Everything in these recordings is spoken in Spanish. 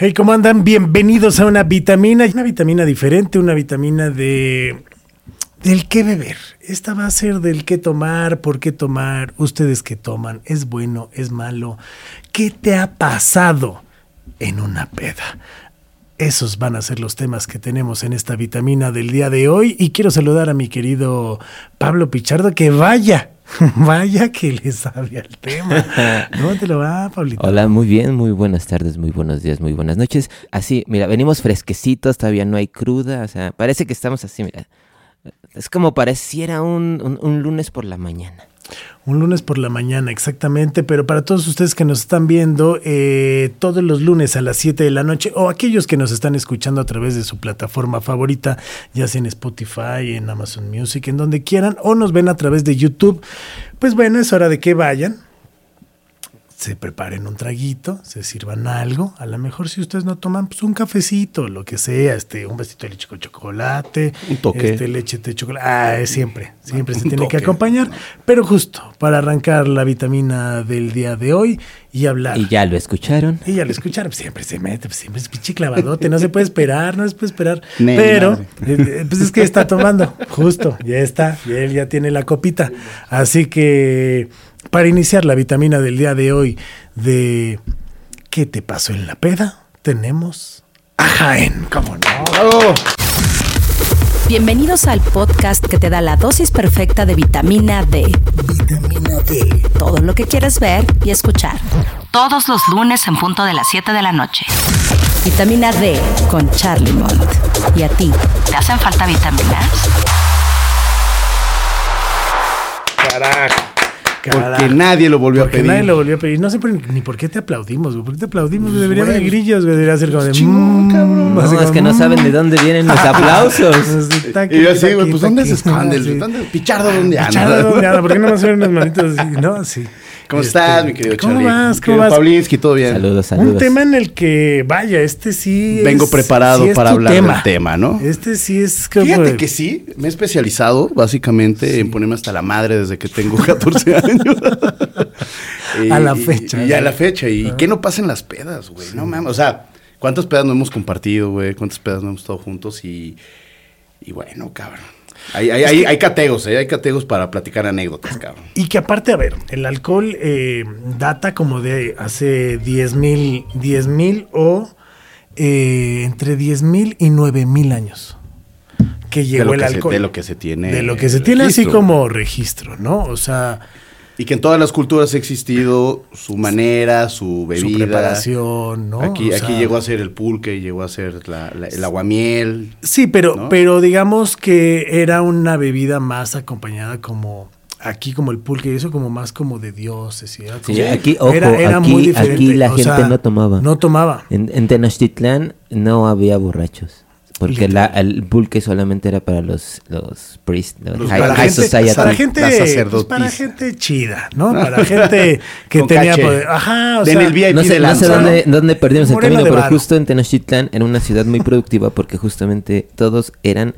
Hey, ¿cómo andan? Bienvenidos a una vitamina, una vitamina diferente, una vitamina de del qué beber. Esta va a ser del qué tomar, por qué tomar, ustedes qué toman, es bueno, es malo, qué te ha pasado en una peda. Esos van a ser los temas que tenemos en esta vitamina del día de hoy y quiero saludar a mi querido Pablo Pichardo que vaya, vaya que le sabe al tema. ¿Cómo te lo va, Pablito? Hola, muy bien, muy buenas tardes, muy buenos días, muy buenas noches. Así, mira, venimos fresquecitos, todavía no hay cruda, o sea, parece que estamos así, mira. Es como pareciera un, un, un lunes por la mañana. Un lunes por la mañana, exactamente, pero para todos ustedes que nos están viendo eh, todos los lunes a las 7 de la noche o aquellos que nos están escuchando a través de su plataforma favorita, ya sea en Spotify, en Amazon Music, en donde quieran, o nos ven a través de YouTube, pues bueno, es hora de que vayan, se preparen un traguito, se sirvan algo. A lo mejor si ustedes no toman, pues un cafecito, lo que sea, este, un besito de leche con chocolate, Un toque. este, leche de chocolate. Ah, siempre, siempre se tiene que acompañar. Pero justo para arrancar la vitamina del día de hoy y hablar. Y ya lo escucharon. Y ya lo escucharon, pues siempre se mete, pues siempre es pinche clavadote, no se puede esperar, no se puede esperar. Pero, madre. eh, pues es que está tomando, justo, ya está, y él ya tiene la copita. Así que, para iniciar la vitamina del día de hoy, de ¿qué te pasó en la peda? Tenemos a Jaén, ¿cómo no? Bienvenidos al podcast que te da la dosis perfecta de vitamina D. Vitamina D. Todo lo que quieres ver y escuchar. Todos los lunes en punto de las 7 de la noche. Vitamina D con Charlie Mont. ¿Y a ti? ¿Te hacen falta vitaminas? Carajo. Porque carajo. nadie lo volvió Porque a pedir. nadie lo volvió a pedir. No sé por- ni por qué te aplaudimos, güey. ¿Por qué te aplaudimos? güey? Debería haber grillos, güey. Debería ser como de. chingón, mm, cabrón. No, es que no mm. saben de dónde vienen los aplausos. Aquí, Y yo güey, pues ¿dónde se esconde? Sí. ¿Dónde? Pichardo, ¿dónde anda? Pichardo, ¿dónde anda? ¿Por qué no me suenan las manitas así? No, sí. ¿Cómo Este, estás, mi querido ¿Cómo Charlie? vas? ¿Cómo vas? Pavlinsky, ¿todo bien? Saludos, saludos. Un tema en el que, vaya, este sí Vengo es- preparado sí es para hablar del tema, ¿no? Este sí es como... Fíjate que sí, me he especializado básicamente en ponerme hasta la madre desde que tengo 14 años. Y- A la fecha, Y, a la fecha. ¿Y qué no pasa en las pedas, güey? No mames. O sea, ¿cuántas pedas no hemos compartido, güey? ¿Cuántas pedas no hemos estado juntos? Y, y bueno, cabrón. Hay, hay, hay, hay categos, ¿eh? Hay categos para platicar anécdotas, cabrón. Y que aparte, a ver, el alcohol eh, data como de hace 10 mil, 10 mil o eh, entre 10 mil y 9 mil años que llegó el que se- alcohol. de lo que se tiene De lo que se tiene así como registro, ¿no? O sea, Y que en todas las culturas ha existido su manera, su bebida. su preparación, ¿no? Aquí, O aquí sea, llegó a ser el pulque, llegó a ser la- la- el aguamiel. Sí, pero, ¿no? pero digamos que era una bebida más acompañada como aquí como el pulque y eso como más como de dioses y era Sí, como- aquí, ojo, era- era muy aquí, diferente, aquí la o gente sea, no tomaba. No tomaba. En, en Tenochtitlán no había borrachos. Porque la, el pulque solamente era para los, los priests, los, Los high, para high gente- society. para gente, la pues, para gente chida, ¿no? Para gente que tenía caché. poder. Ajá, o sea, el VIP No sé, de no sé dónde, dónde perdimos el camino, pero varo. justo en Tenochtitlán era una ciudad muy productiva porque justamente todos eran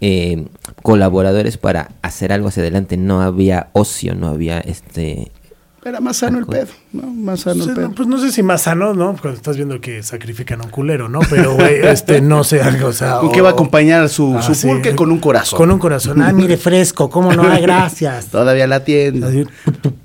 eh, colaboradores para hacer algo hacia adelante. No había ocio, no había este... Era más sano el pedo, ¿no? Más sano el pues, pedo. no, pues no sé si más sano, ¿no? Cuando estás viendo que sacrifican a un culero, ¿no? Pero, güey, este, no sé, o sea... ¿Con qué va a acompañar su, Ah, su sí. pulque? Con un corazón. Con un corazón. Ah, mire, fresco, ¿cómo no? Gracias. Todavía la tienda.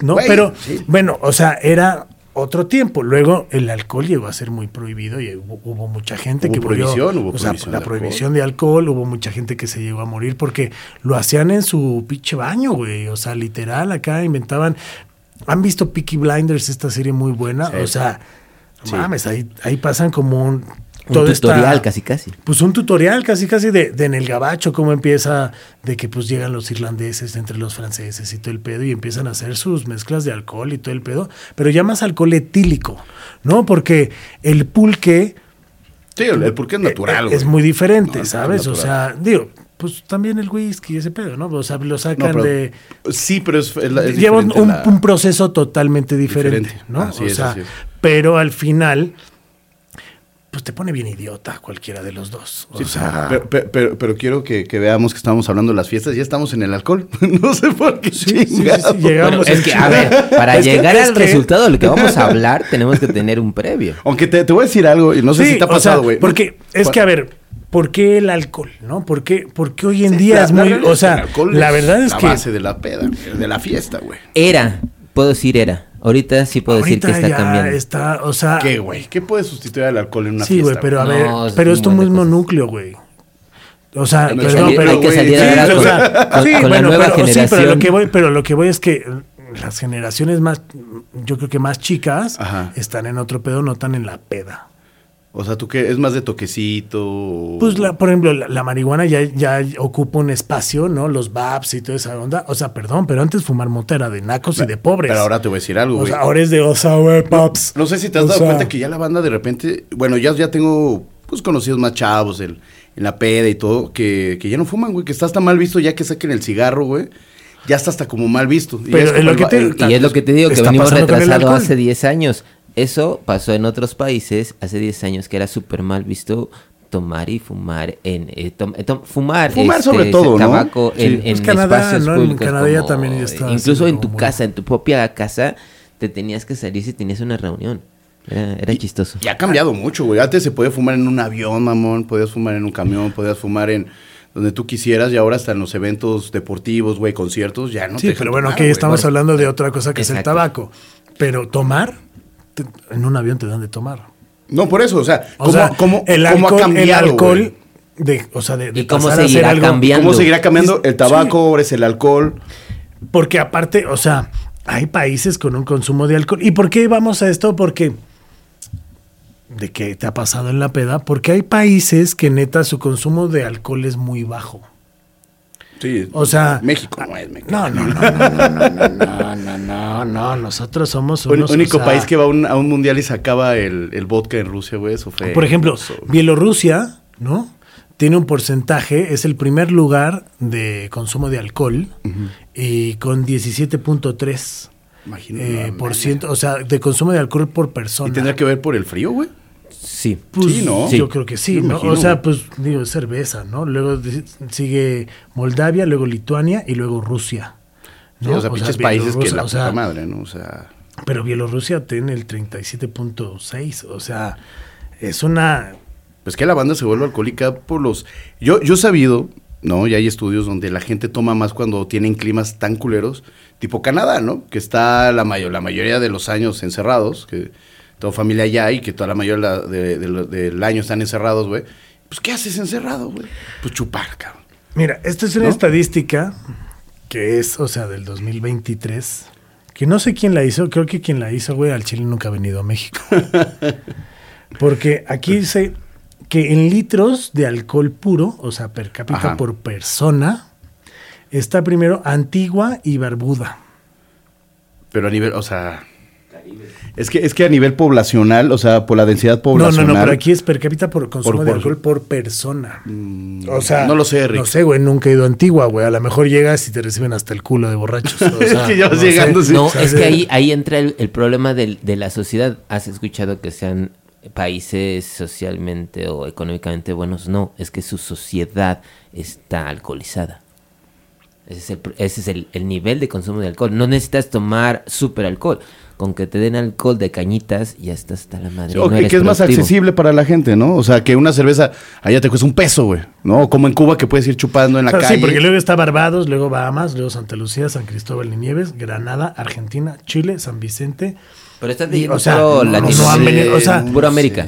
¿no? Pero, sí. bueno, o sea, era otro tiempo. Luego el alcohol llegó a ser muy prohibido y hubo, hubo mucha gente Hubo que murió. prohibición, hubo o sea, prohibición la de prohibición de alcohol, hubo mucha gente que se llegó a morir porque lo hacían en su pinche baño, güey. O sea, literal, acá inventaban. ¿Han visto Peaky Blinders, esta serie muy buena? Sí. O sea, Sí. mames, ahí, ahí pasan como un... Un esta- tutorial casi casi. pues un tutorial casi casi de, de en el gabacho, cómo empieza, de que pues llegan los irlandeses entre los franceses y todo el pedo y empiezan a hacer sus mezclas de alcohol y todo el pedo, pero ya más alcohol etílico, ¿no? Porque el pulque Sí, el, el pulque es natural, es güey. muy diferente, No, ¿sabes? O sea, digo, pues también el whisky y ese pedo, ¿no? O sea, lo sacan No, pero- de... Sí, pero es, es la- es Lleva un, diferente un- la- un proceso totalmente diferente, Diferente. ¿no? Así o es, sea, así es. pero al final, pues te pone bien idiota cualquiera de los dos. O Sí, sea, pero, pero- pero- pero quiero que, que veamos que estamos hablando de las fiestas. Ya estamos en el alcohol. no sé por qué. sí, sí, sí, chingado. sí, llegamos Bueno, es que, a ver, para Es llegar al resultado de lo que vamos a hablar, tenemos que tener un previo. Aunque te, te voy a decir algo, y no sé Sí, si te ha o sea, pasado, güey. Porque es que, a ver, ¿por qué el alcohol? ¿No? ¿Por qué, porque hoy en día La- es la muy. realidad O el sea, alcohol la verdad es la que. base de la peda, de la fiesta, güey. Era, puedo decir era. Ahorita sí puedo decir que está ya cambiando. está, o sea. ¿Qué, güey? ¿Qué puede sustituir al alcohol en una Sí, fiesta? güey, pero a No, ver, es pero es tu mismo cosas. núcleo, güey. O sea, Hay que perdón, salir- pero hay que salir sí, ahora o sea, con- sí, con la bueno, nueva pero, sí, pero lo que voy, pero lo que voy es que las generaciones más, yo creo que más chicas, Ajá. están en otro pedo, no están en la peda. O sea, ¿tú qué? ¿Es más de toquecito? o- Pues, la, por ejemplo, la, la marihuana ya, ya ocupa un espacio, ¿no? Los VAPs y toda esa onda. O sea, perdón, pero antes fumar mota era de nacos y de pobres. Pero ahora te voy a decir algo, O güey. sea, ahora es de, o sea, güey, paps. No sé si te has O dado sea, cuenta que ya la banda de repente, bueno, ya, ya tengo pues conocidos más chavos el- en la peda y todo, que, que ya no fuman, güey, que está hasta mal visto ya que saquen el cigarro, güey. Ya está hasta como mal visto. Y Pero es es como lo que te- el- Y es lo que te digo, que venimos retrasado hace 10 años. Eso pasó en otros países hace 10 años que era súper mal visto tomar y fumar en eh, tom- eh, tom- fumar Fumar sobre todo, ¿no? tabaco Sí. en, Pues en Canadá, espacios ¿no? En Canadá ya como- también incluso en tu casa en tu propia casa te tenías que salir si tenías una reunión era, era chistoso Ya ha cambiado mucho, güey. Antes se podía fumar en un avión, mamón, podías fumar en un camión, podías fumar en donde tú quisieras y ahora hasta en los eventos deportivos, güey, conciertos, ya no te Sí, pero bueno, aquí estamos hablando de otra cosa que es el tabaco. Pero tomar, te- en un avión te dan de tomar. No, por eso, o sea, O ¿cómo, sea, cómo- el cómo alcohol, ha cambiado, el alcohol de, o sea, de, de ¿Y cómo pasar a seguirá ser algo- cambiando? ¿Cómo seguirá cambiando Sí. el tabaco, es el alcohol? Porque aparte, o sea, hay países con un consumo de alcohol. ¿Y por qué vamos a esto? Porque de qué te ha pasado en la peda, porque hay países que neta su consumo de alcohol es muy bajo. Sí. O sea, México no es México. No, no, no, no, no, no, no, no, no, no, no, nosotros somos El único o sea, país que va a un, a un mundial y sacaba el, el vodka en Rusia, güey, eso fue. Por ejemplo. Bielorrusia, ¿no? Tiene un porcentaje, es el primer lugar de consumo de alcohol y con 17.3 Imagínate. eh, por ciento, o sea, de consumo de alcohol por persona. ¿Y tendrá que ver por el frío, güey? Sí Pues, Sí, ¿no? Yo creo que sí, o sea, pues digo, es cerveza, ¿no? Luego sigue Moldavia, luego Lituania y luego Rusia. Sí, ¿no? o sea, pinches países que Bielorrusia, la o sea, puta madre, ¿no? O sea. Pero Bielorrusia tiene el 37.6, o sea, es una... Pues que la banda se vuelve alcohólica por los. Yo, yo he sabido, ¿no? Ya hay estudios donde la gente toma más cuando tienen climas tan culeros, tipo Canadá, ¿no? Que está la, mayo- la mayoría de los años encerrados, que toda familia allá y que toda la mayoría de del año están encerrados, güey. Pues, ¿qué haces encerrado, güey? Pues chupar, cabrón. Mira, esta es una ¿No? estadística que es, o sea, del 2023, que no sé quién la hizo, creo que quien la hizo, güey, al Chile nunca ha venido a México. Porque aquí dice que en litros de alcohol puro, o sea, per cápita Ajá. por persona, está primero Antigua y Barbuda. Pero a nivel, o sea. Es que, es que a nivel poblacional, o sea, por la densidad No, no, poblacional. no, pero aquí es per cápita por consumo Por- de por- alcohol por persona. o sea, no lo sé, Rick. No sé, güey, nunca he ido a Antigua, güey. A lo mejor llegas y te reciben hasta el culo de borrachos. o Es que ya vas no sé. llegando, sí. No, O sea, es que ahí, ahí entra el, el problema del- de la sociedad. ¿Has escuchado que sean países socialmente o económicamente buenos? No, es que su sociedad está alcoholizada. Ese es el, ese es el, el nivel de consumo de alcohol. No necesitas tomar super alcohol. Con que te den alcohol de cañitas, ya estás hasta la madre. Sí, no o que, es más accesible para la gente, ¿no? O sea, que una cerveza allá te cuesta un peso, güey, ¿no? Como en Cuba que puedes ir chupando en la O sea, calle. Sí, porque luego está Barbados, luego Bahamas, luego Santa Lucía, San Cristóbal de Nieves, Granada, Argentina, Chile, San Vicente. Pero estás Y, leyendo o sea, no, no o sea, puro América.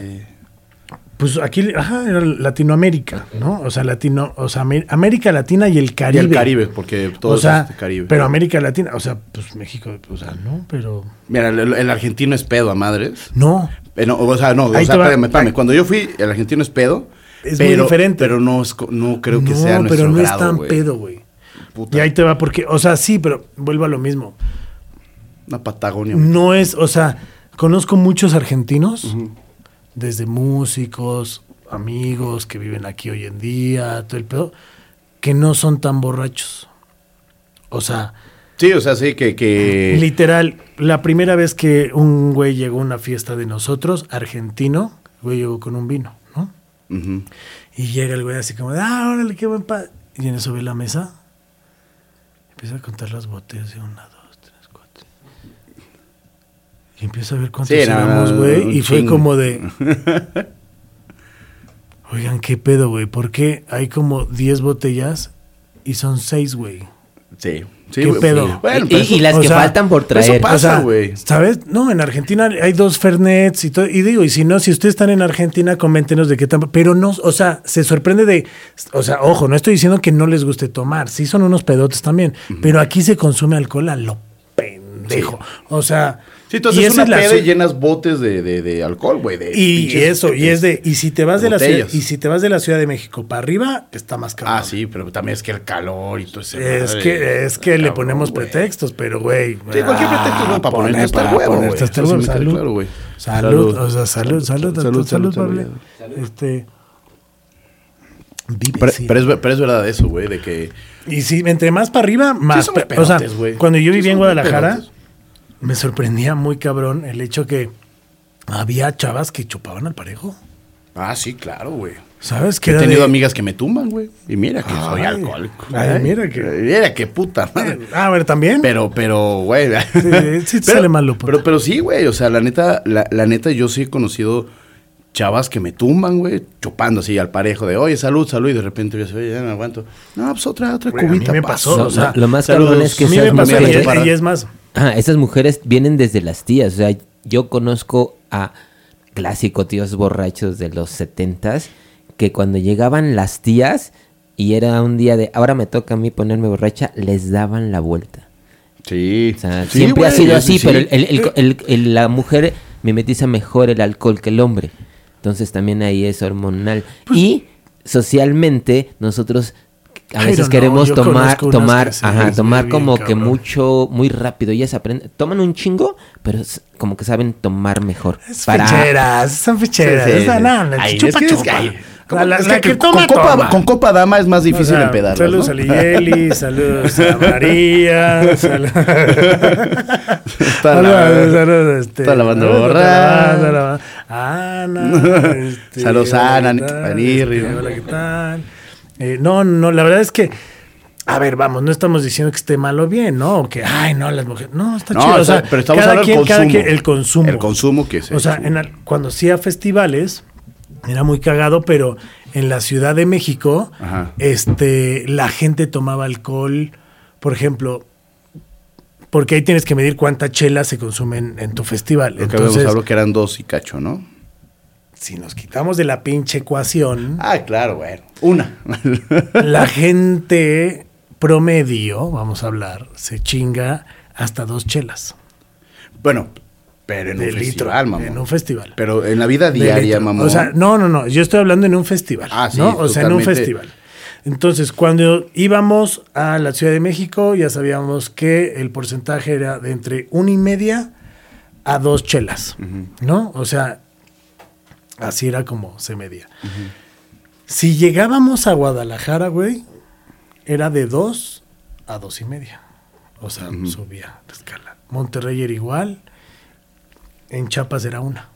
Pues aquí, ajá, era Latinoamérica, ¿no? O sea, Latino, o sea, Amé- América Latina y el Y Caribe. el Caribe, porque todo o sea, es este Caribe. pero América Latina, o sea, pues México, o sea, no, pero Mira, el, el argentino es pedo a madres. no. Eh, no, o sea, no, o Ahí sea, te va. espérame, espérame. Cuando yo fui, el argentino es pedo. Es muy diferente. Pero no, no creo que no, sea nuestro pero no grado, es tan pedo, güey. Puta, Y ahí te va porque, o sea, sí, pero vuelvo a lo mismo. Una Patagonia. No es, o sea, conozco muchos argentinos, desde músicos, amigos que viven aquí hoy en día, todo el pedo, que no son tan borrachos. O sea, Sí, o sea, sí, que... que... literal, la primera vez que un güey llegó a una fiesta de nosotros, argentino, Güey, llegó con un vino, ¿no? Y llega el güey así como, de, ah, órale, qué buen pa. Y en eso ve la mesa. Empieza a contar las botellas. dos, tres, cuatro. Y empieza a ver cuántos Sí, éramos, güey. y fue chingo. como de. Oigan, qué pedo, güey. ¿Por qué hay como 10 botellas y son 6, güey? Sí. sí ¿Qué pedo? Bueno, Y- eso- las o que sea, faltan por eso traer. pasa. O sea, güey. ¿sabes? No, en Argentina hay dos Fernets y todo. Y digo, y si no, si ustedes están en Argentina, coméntenos de qué tan. Pero no, o sea, se sorprende de. O sea, ojo, no estoy diciendo que no les guste tomar. Sí, son unos pedotes también. Pero aquí se consume alcohol a lo pendejo. O sea. Sí, tú y esa una es la peda y llenas botes de, de, de alcohol, güey. y eso, y es de, y si te vas de la ciudad, y si te vas de la Ciudad de México para arriba, está más cabrón. Ah, sí, pero también es que el calor y todo ese Es que, es que le ponemos pretextos, pero güey. Sí, cualquier pretexto es bueno para ponerte hasta el huevo, hasta el sí huevo. queda Salud. Salud, Salud. o sea, salud, salud, salud, salud, Salud. Este. Pero, sí. pero es, pero es verdad eso, güey, de que... Y sí, entre más para arriba, más. son muy pe- o sea, cuando yo Sí vivía en Guadalajara. Me sorprendía muy cabrón el hecho que había chavas que chupaban al parejo. Ah, sí, claro, güey. ¿Sabes? Que He tenido de- amigas que me tumban, güey. Y mira que soy alcohólico. Ay, mira que- Mira que puta madre. Ah, a ver, también. Pero, pero, güey. sí te sale mal, lo puto. pero, pero sí, güey. O sea, la neta, la, la neta, yo sí he conocido chavas que me tumban, güey, chupando así al parejo de, oye, salud, salud, y de repente yo digo, oye, ya me aguanto. No, pues otra, otra a cubita. mí me pa. pasó, No, o sea, lo, más saludos. cabrón es que a mí me pasó, y es más. Ajá, esas mujeres vienen desde las tías. O sea, yo conozco a clásico tíos borrachos de los setentas que cuando llegaban las tías y era un día de ahora me toca a mí ponerme borracha, les daban la vuelta. Sí. O sea, Sí, siempre ha sido sí, así, sí. pero el- el- la mujer mimetiza mejor el alcohol que el hombre. Entonces también ahí es hormonal. y socialmente nosotros a veces know, queremos tomar, tomar, que ajá, tomar bien como que cabrón. mucho, muy rápido. Ellas aprenden, toman un chingo, pero es como que saben tomar mejor. Es ficheras, son ficheras. Sí, sí, no, Ay, chupa, es chupa. que hay- La, la- es la que con, toma, copa, toma. con copa dama es más O difícil sea, empedar. Saludos a Liyeli, saludos a María, saludos saludos, saludos, este, toda la banda Ana, este, Saludos a hola, Ana. Panirri, Este, ¿no? Hola, ¿qué tal? Eh, no, no, la verdad es que, a ver, vamos, no estamos diciendo que esté mal o bien, ¿no? O que, ay, no, las mujeres, no, está No, chido. o sea, pero estamos cada hablando del quien, cada consumo. quien- el consumo. El consumo que se O sea, en al- cuando hacía festivales, era muy cagado, pero en la Ciudad de México, Ajá. este, la gente tomaba alcohol, por ejemplo, porque ahí tienes que medir cuánta chela se consumen en tu festival. Lo que habíamos Entonces, hablado que eran dos y cacho, ¿no? Si nos quitamos de la pinche ecuación, Ah, claro, bueno. Una. la gente promedio, vamos a hablar, se chinga hasta dos chelas bueno, pero en de un litro festival, mamá. en un festival. Pero en la vida diaria, mamá. O sea, no, no, no. Yo estoy hablando en un festival. Ah, sí, ¿no? O sea, en un festival. Entonces, cuando íbamos a la Ciudad de México, ya sabíamos que el porcentaje era de entre una y media a dos chelas. ¿No? O sea, así era como se medía. Si llegábamos a Guadalajara, güey, era de dos a dos y media. O sea, subía la escala. Monterrey era igual. En Chiapas era una.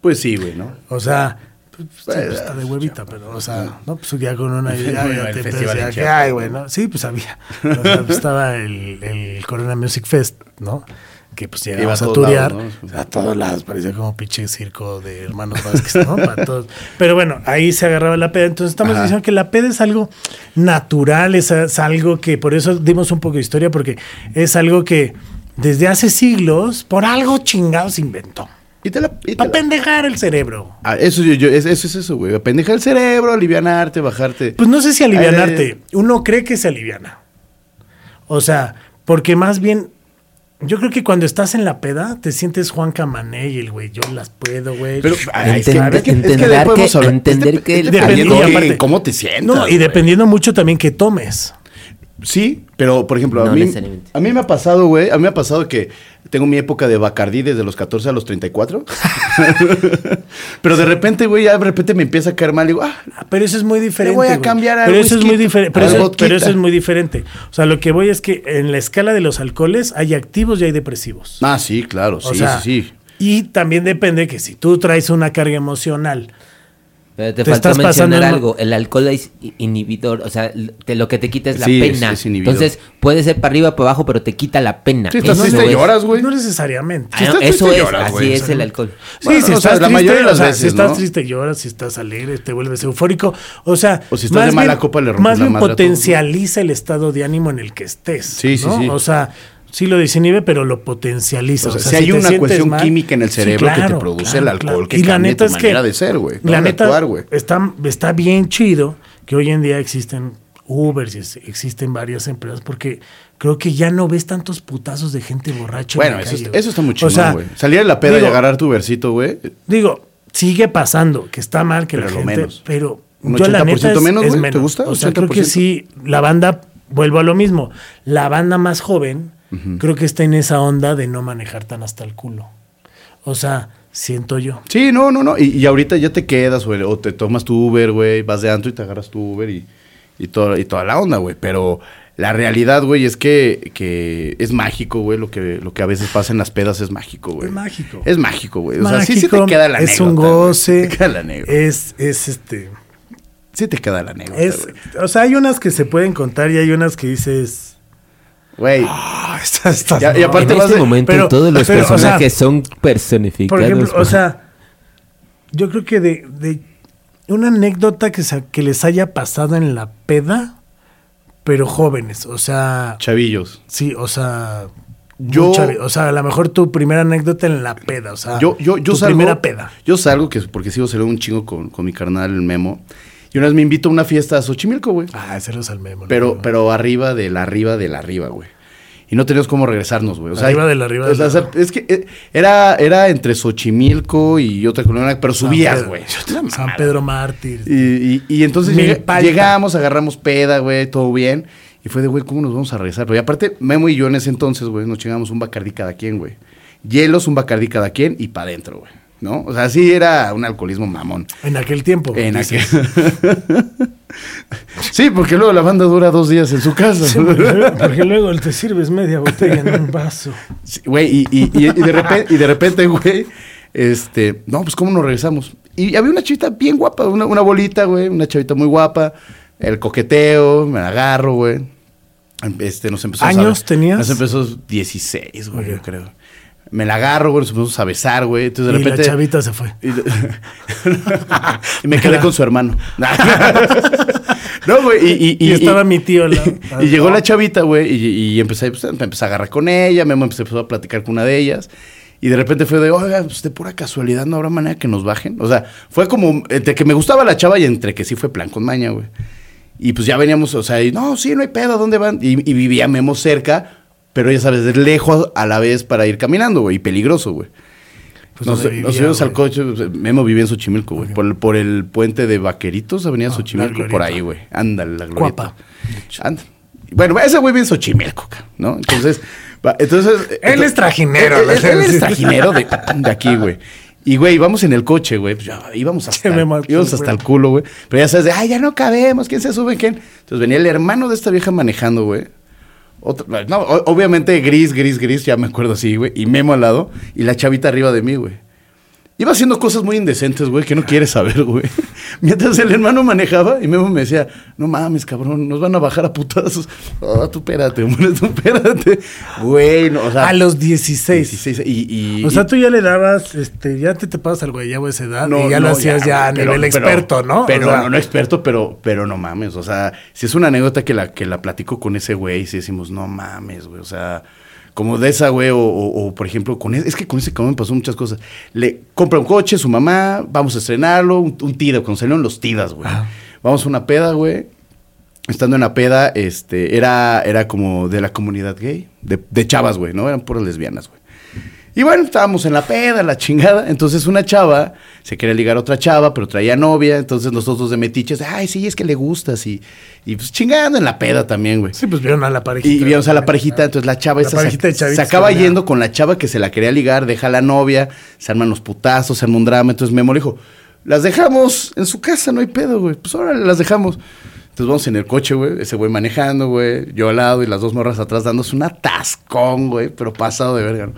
Pues sí, güey, ¿no? O sea, pues, sí, Pues, pues, está de huevita, pero, o sea, no, pues ya con una idea ya te pensé que hay, güey, ¿no? Sí, pues había. O sea, pues, estaba el, el Corona Music Fest, ¿no? Que pues Iba a a. A todos lados, parecía como pinche circo de hermanos Vázquez, ¿no? Para todos. Pero bueno, ahí se agarraba la peda. Entonces estamos Ajá. diciendo que la peda es algo natural, es, es algo que, por eso dimos un poco de historia, porque es algo que desde hace siglos, por algo chingado se inventó. Y te la. y te la- pendejar el cerebro. Ah, eso, yo, yo- es- eso es eso, güey. Pendejar el cerebro, alivianarte, bajarte. Pues no sé si alivianarte. Eh, Uno cree que se aliviana. O sea, porque más bien, yo creo que cuando estás en la peda, te sientes Juan Camané y el güey, yo las puedo, güey. Pero, ay, es que- Entender- es que- es que entender que- hablar- entender es de- que es el- cómo te sientas. no, y güey. dependiendo mucho también que tomes. Sí, pero por ejemplo, a, mí, a mí me ha pasado, güey, a mí me ha pasado que tengo mi época de Bacardí desde los 14 a los 34. pero de repente, güey, ya de repente me empieza a caer mal y digo, ah, Ah, Pero eso es muy diferente. voy a güey. cambiar al pero eso es muy diferente. Pero, eso- vodka. pero eso es muy diferente. O sea, lo que voy es que en la escala de los alcoholes hay activos y hay depresivos. ah, sí, claro, sí, O sea, sí, sí. Y también depende que si tú traes una carga emocional, Pero te, Te faltó estás mencionar en- algo. El alcohol es inhibidor. O sea, te- lo que te quita es la Sí, es- pena. es inhibidor. Entonces, puede ser para arriba o para abajo, pero te quita la pena. Sí, estás Eso triste, es- lloras, güey. no necesariamente. Ah, Si estás eso triste, es, lloras, así es el alcohol. Sí, Bueno, si o sea, estás la triste, mayoría de las o sea, veces, si estás ¿no? triste lloras, si estás alegre te vuelves eufórico, o sea, O si estás de mala copa, le rompes más la bien potencializa el estado de ánimo en el que estés, Sí, sí, ¿no? sí. O sea, sí lo desinhibe, pero lo potencializa. O sea, O sea, si hay una cuestión mal- química en el Sí, cerebro que te produce claro, el alcohol, claro. que Y la neta tu es que manera de ser, güey. La neta actuar, está, está bien chido que hoy en día existen es- existen varias empresas porque creo que ya no ves tantos putazos de gente borracha. en Bueno, la eso, calle, está- eso está muy O chingón, sea, güey. Salir de la peda y agarrar tu versito, güey. Digo, sigue pasando, que está mal que Pero la lo gente, menos. pero Un yo la 80% neta es, menos, es güey, ¿te menos. gusta? O sea, creo que 80%. sí, la banda, vuelvo a lo mismo, la banda más joven, creo que está en esa onda de no manejar tan hasta el culo. O sea, siento yo. Sí, no, no, no. Y, y ahorita ya te quedas, güey. O te tomas tu Uber, güey. Vas de antro y te agarras tu Uber y, y, toda, y toda la onda, güey. Pero la realidad, güey, es que, que es mágico, güey. Lo que, lo que a veces pasa en las pedas es mágico, güey. Es mágico. Es mágico, güey. O sea, sí, sí te queda la es anécdota. un goce, te queda la anécdota. es, es este, Sí te queda la anécdota, es, o sea, hay unas que se pueden contar y hay unas que dices, Güey. ah, y no". aparte en vas este de- momento pero- todos los pero, o sea, personajes son personificados. Por ejemplo, o sea, yo creo que de, de una anécdota que, se- que les haya pasado en la peda, pero jóvenes, o sea, Chavillos. sí, o sea, Yo- o sea, a lo mejor tu primera anécdota en la peda, o sea, Yo, yo, yo tu salgo. primera peda. Yo salgo, que, porque sigo saliendo un chingo con, con mi carnal, el Memo. Y una vez me invito a una fiesta a Xochimilco, güey. Ah, hacerlos al memo. ¿no? Pero, pero arriba del arriba del arriba, güey. Y no teníamos cómo regresarnos, güey. O sea, Arriba del arriba o sea, del- es que eh, era, era entre Xochimilco y otra colonia, pero San subías, güey. San Pedro Mártir. Y, y- y entonces llegamos, agarramos peda, güey, todo bien. Y fue de, güey, ¿cómo nos vamos a regresar? Pero y aparte, Memo y yo en ese entonces, güey, nos chingamos un bacardí cada quien, güey. Hielos, un bacardí cada quien y para adentro, güey. ¿No? O sea, sí era un alcoholismo mamón. En aquel tiempo. En aquel... sí, porque luego la banda dura dos días en su casa. Sí, porque, luego- porque luego te sirves media botella en un vaso. Güey, y, y- y- y de repente, y de repente, güey, este, no, pues cómo nos regresamos. Y había una chavita bien guapa, una, una bolita, güey, una chavita muy guapa, el coqueteo, me la agarro, güey. Este, nos empezó ¿Años a, tenías? Nos empezó 16, güey, yo creo. Me la agarro, güey, nos empezamos a besar, güey. Entonces de y repente. la chavita se fue. Y, y me quedé con su hermano. no, güey. Y, estaba mi tío lado. y llegó la chavita, güey, y, empecé, pues, me empecé a agarrar con ella, Memo empezó a platicar con una de ellas. Y de repente fue de, oiga, pues de pura casualidad no habrá manera que nos bajen. O sea, fue como entre que me gustaba la chava y entre que sí fue plan con maña, güey. Y pues ya veníamos, o sea, y, no, sí, no hay pedo, ¿dónde van? Y, y vivía Memo cerca, pero ya sabes, de lejos a la vez para ir caminando, güey, y peligroso, güey. Pues nos, ¿dónde nos vivía, subimos al coche, Memo vivía en Xochimilco, güey, por, el, por el puente de Vaqueritos, Avenida Ah, Xochimilco, por ahí, güey. Ándale, la glorieta. Guapa. Anda. Bueno, ese güey vive en Xochimilco, ¿no? Entonces, va, entonces... Él es trajinero, Él, él- él es trajinero de, de aquí, güey. Y, güey, íbamos en el coche, güey. Pues ya íbamos hasta, Se me mató, íbamos hasta el culo, güey. Pero ya sabes, de, ay, ya no cabemos, ¿quién se sube, quién? Entonces venía el hermano de esta vieja manejando, güey. No, obviamente gris, gris, gris, ya me acuerdo así, güey. Y Memo al lado y la chavita arriba de mí, güey. Iba haciendo cosas muy indecentes, güey, que no quieres saber, güey. Mientras el hermano manejaba y Memo me decía, no mames, cabrón, nos van a bajar a putazos. Ah, tú espérate, hombre, tú espérate. Güey, no, o sea. A los 16. 16 y, y- O sea, tú ya le dabas, este, ya te tapabas al guayabo a esa edad No, y ya no, lo hacías ya, a pero- nivel pero- experto, ¿no? Pero O sea, no, no experto, pero, pero no mames. O sea, si es una anécdota que la, que la platico con ese güey, si decimos, no mames, güey. O sea, como de esa, güey, o, o- o, por ejemplo, con ese, es que con ese cabrón me pasó muchas cosas. Le compra un coche, su mamá, vamos a estrenarlo, un, un tida, cuando salieron los tidas, güey. Vamos a una peda, güey. Estando en la peda, este, era, era como de la comunidad gay, de, de chavas, güey, ¿no? Eran puras lesbianas, güey. Y bueno, estábamos en la peda, la chingada. Entonces una chava se quería ligar a otra chava, pero traía novia. Entonces nosotros de metiches, ay, sí, es que le gustas. Y, y pues chingando en la peda también, güey. Sí, pues vieron a la parejita. Y vimos a la parejita, entonces la chava La esa parejita se, de chavitos se acaba yendo con la chava que se la quería ligar, deja a la novia, se arman los putazos, se arma un drama. Entonces Memo le dijo, las dejamos en su casa, no hay pedo, güey. Pues ahora las dejamos. Entonces vamos en el coche, güey, ese güey manejando, güey, yo al lado y las dos morras atrás dándose un atascón, güey, pero pasado de verga, ¿no?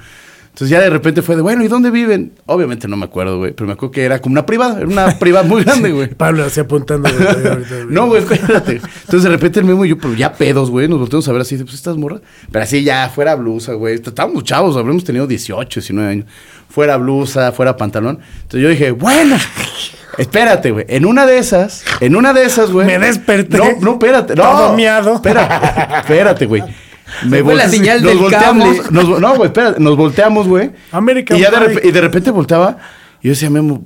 Entonces ya de repente fue de, bueno, ¿y dónde viven? Obviamente no me acuerdo, güey, pero me acuerdo que era como una privada, era una privada muy grande, güey. Pablo así apuntando. güey, ahorita, güey. No, güey, espérate. Entonces de repente el Memo y yo, pero ya pedos, güey, nos volteamos a ver así, de, pues estas morras. Pero así ya, fuera blusa, güey. Estábamos chavos, habremos tenido 18, 19 años. Fuera blusa, fuera pantalón. Entonces yo dije, bueno, espérate, güey. En una de esas, en una de esas, güey. Me desperté. No, no, espérate. No, Todo miado. Espérate, espérate, güey. Me fue la señal nos del volteamos, cable. nos- no, güey, espérate, nos volteamos, güey. American y, ya de y de repente volteaba. Y yo decía, Memo,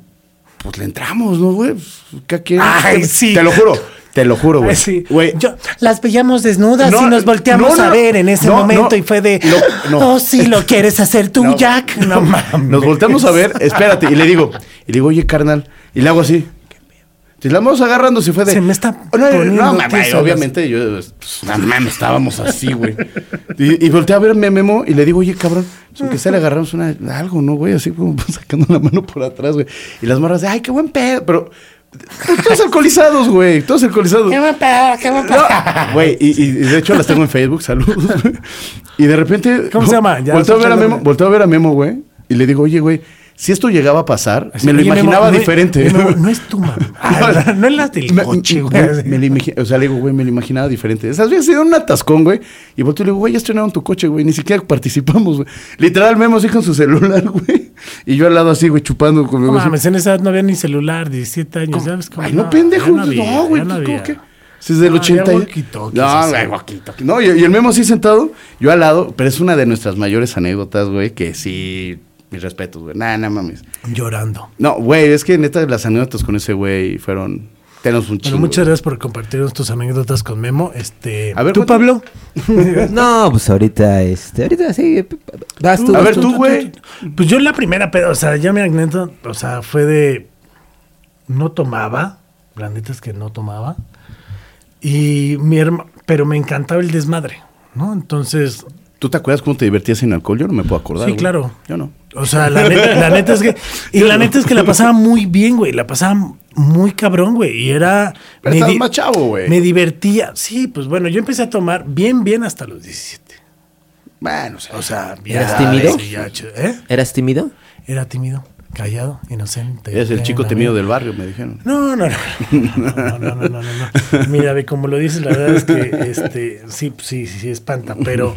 pues le entramos, ¿no, güey? Pues, ¿Qué quieres? Ay, Te- sí. Te lo juro, te lo juro, güey. Sí. Yo, las veíamos desnudas No, y nos volteamos no, no, a ver en ese no, momento no. y fue de, Lo- no. oh, sí, lo quieres hacer tú, No. Jack. No mames. Nos volteamos a ver, espérate, y le digo, y le digo, oye, carnal, y le hago así. Y la vamos agarrando, se fue de. Se me está Oh, no, no, obviamente, yo, pues, no mames, estábamos así, güey. Y, y volteé a verme a Memo y le digo, oye, cabrón, aunque sea le agarramos una, algo, ¿no, güey? Así como sacando la mano por atrás, güey. Y las morras de, ay, qué buen pedo, pero. todos alcoholizados, güey, todos alcoholizados. Qué buen pedo, qué buen pedo. No, Güey, y, y de hecho las tengo en Facebook, saludos. Y de repente. ¿Cómo se llama? Ya, Volteo a ver a Memo, volteo a ver a Memo, güey. Y le digo, oye, güey, si esto llegaba a pasar, Así, me lo imaginaba no diferente. Memo, no es tu mamá. Ah, no es la del Me- coche, me- güey. me lo o sea, le digo, güey, me lo imaginaba diferente. Esas veces se dio un atascón, güey. Y volteo y le digo, güey, ya estrenaron tu coche, güey. Ni siquiera participamos, güey. Literal, Memo así con su celular, güey. Y yo al lado así, güey, chupando. Con No mames, en esa edad no había ni celular, 17 años, ¿sabes cómo? Ay, no, pendejo. No, había, güey, no ¿cómo que? Si es del No, 80. había y- walkie-talkies, No, güey, walkie-talkie. No, y, y el Memo así sentado, yo al lado, pero es una de nuestras mayores anécdotas, güey, que sí, mis respetos, güey. Nah, nah, mames. Llorando. No, güey, es que neta las anécdotas con ese güey fueron, tenemos un chingo. Bueno, muchas gracias por compartirnos tus anécdotas con Memo. Este, A ver, ¿Tú, cuéntame. Pablo? No, pues ahorita, este, ahorita sí. Vas tú. A vas ver, tú. güey. Pues yo la primera, pero, o sea, ya mi anécdota, o sea, fue de. No tomaba, la neta es que no tomaba. Y mi hermano, pero me encantaba el desmadre, ¿no? Entonces, ¿Tú te acuerdas cómo te divertías sin alcohol? Yo no me puedo acordar. Sí, güey. claro. Yo no. o sea, la neta, la neta es que. Y la neta es que la pasaba muy bien, güey. La pasaba muy cabrón, güey. Y era. Pero más chavo, güey. Me divertía. Sí, pues bueno, yo empecé a tomar bien, bien hasta los 17. Bueno, o sea, O sea. ¿Eras tímido? sí, ya, ¿eh? ¿Eras tímido? Era tímido, callado, inocente. eres el chico temido del barrio, me dijeron. No, no, no. No, no, no, no. Mira, ve, como lo dices, la verdad es que este, sí, sí, sí, sí, espanta. Pero,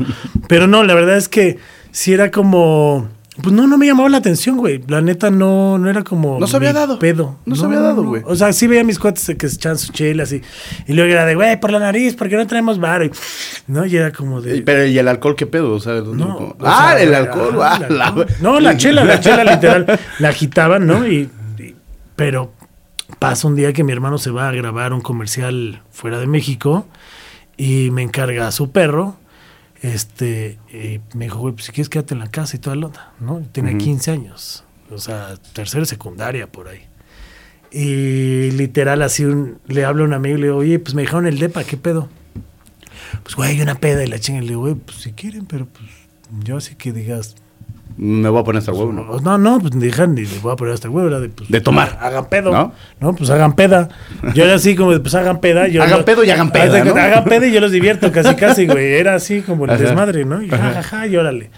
pero no, la verdad es que sí era como. Pues no, no me llamaba la atención, güey. La neta no, no era como. No se había dado. Pedo. No se había dado, güey. O sea, sí veía a mis cuates que se echaban sus chelas y, y luego era de, güey, por la nariz, porque no traemos bar. Y, no, y era como de. Pero, ¿y el alcohol qué pedo? O sea, ¿dónde- No, o ah, sea, el alcohol. ah, la-. No, la chela, la chela literal. La agitaban, ¿no? Y, y- pero pasa un día que mi hermano se va a grabar un comercial fuera de México y me encarga a su perro. Este, y me dijo, güey, pues si quieres quédate en la casa y toda la onda, ¿no? Tenía 15 años, o sea, tercera secundaria por ahí. Y literal, así un, le hablo a un amigo y le digo, oye, pues me dejaron el depa, ¿qué pedo? Pues, güey, una peda y la chinga. Y le digo, güey, pues si quieren, pero pues yo así que digas, Me voy a poner hasta el huevo, ¿no? no, no, pues dejan y les voy a poner hasta el huevo, era de, pues, De tomar. Hagan pedo. ¿No? ¿No? pues hagan peda. Yo era así como pues hagan peda. Yo Hagan pedo y hagan peda, Hagan peda y yo los divierto casi, casi, güey. Era así como el Ajá. desmadre, ¿no? Y jajaja, y órale.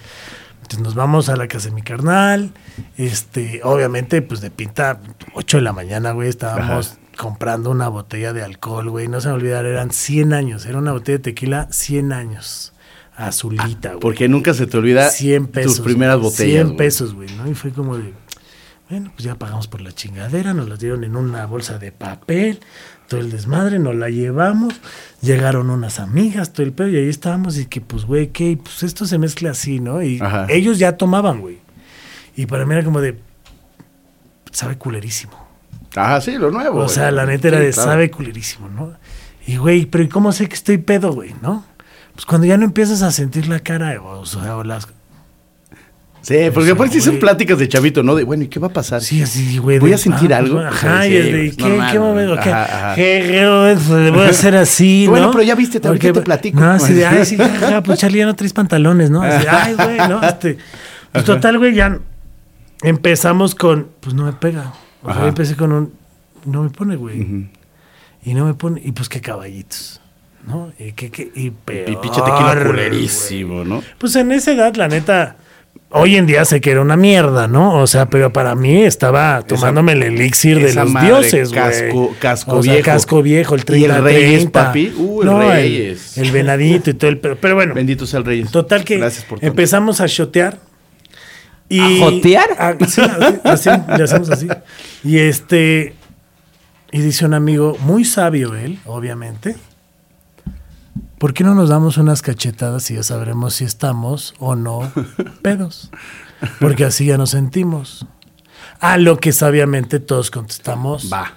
Entonces nos vamos a la casa de mi carnal. Este, obviamente, pues de pinta, 8 de la mañana, güey, estábamos comprando una botella de alcohol, güey. No se me olvidar, eran 100 años. Era una botella de tequila, 100 años. Azulita, güey. Porque nunca se te olvida 100 pesos. tus primeras güey, botellas. 100 güey. pesos, güey, ¿no? Y fue como de, bueno, pues ya pagamos por la chingadera, nos la dieron en una bolsa de papel, todo el desmadre, nos la llevamos, llegaron unas amigas, todo el pedo, y ahí estábamos, y que pues, güey, que pues esto se mezcla así, ¿no? Y Ajá. ellos ya tomaban, güey. Y para mí era como de, sabe culerísimo. Ajá, sí, lo nuevo. O güey. sea, la neta era Sí, de claro. sabe culerísimo, ¿no? Y güey, pero ¿y cómo sé que estoy pedo, güey, no? Pues cuando ya no empiezas a sentir la cara, o, sea, o las... Sí, porque aparte sí son pláticas de chavito, ¿no? De, bueno, ¿y qué va a pasar? Sí, así, güey. ¿Voy de, a sentir ah, algo? pues, Ajá, Sí, y es de, ¿qué, normal, qué momento? güey. ¿Qué, Ajá, ajá. qué, voy a hacer así, Bueno, no? pero ya viste, ahorita Porque- te platico. No, así de, ay, sí, ya, pues Charlie ya no traes pantalones, ¿no? Así, ay, güey, ¿no? Este, pues total, güey, ya empezamos con, pues no me pega. O sea, Ajá. yo empecé con un, no me pone, güey. Y no me pone, y pues qué caballitos, ¿no? Y qué, qué, y peor, Y pinche tequila culerísimo, ¿no? Pues en esa edad, la neta, Hoy en día sé que era una mierda, ¿no? O sea, pero para mí estaba tomándome el elixir de los madre, dioses, güey. casco- casco O sea, viejo. casco viejo, el 30 Y el Reyes, 30. papi. Uh, el No, Reyes. El, venadito y todo el pedo. Pero bueno, Bendito sea el Reyes. total que Gracias por empezamos a shotear. Y, ¿A jotear? Sí, así, así, le hacemos así. Y este. Y dice un amigo, muy sabio él, obviamente. ¿Por qué no nos damos unas cachetadas y ya sabremos si estamos o no pedos? Porque así ya nos sentimos. A lo que sabiamente todos contestamos, Va.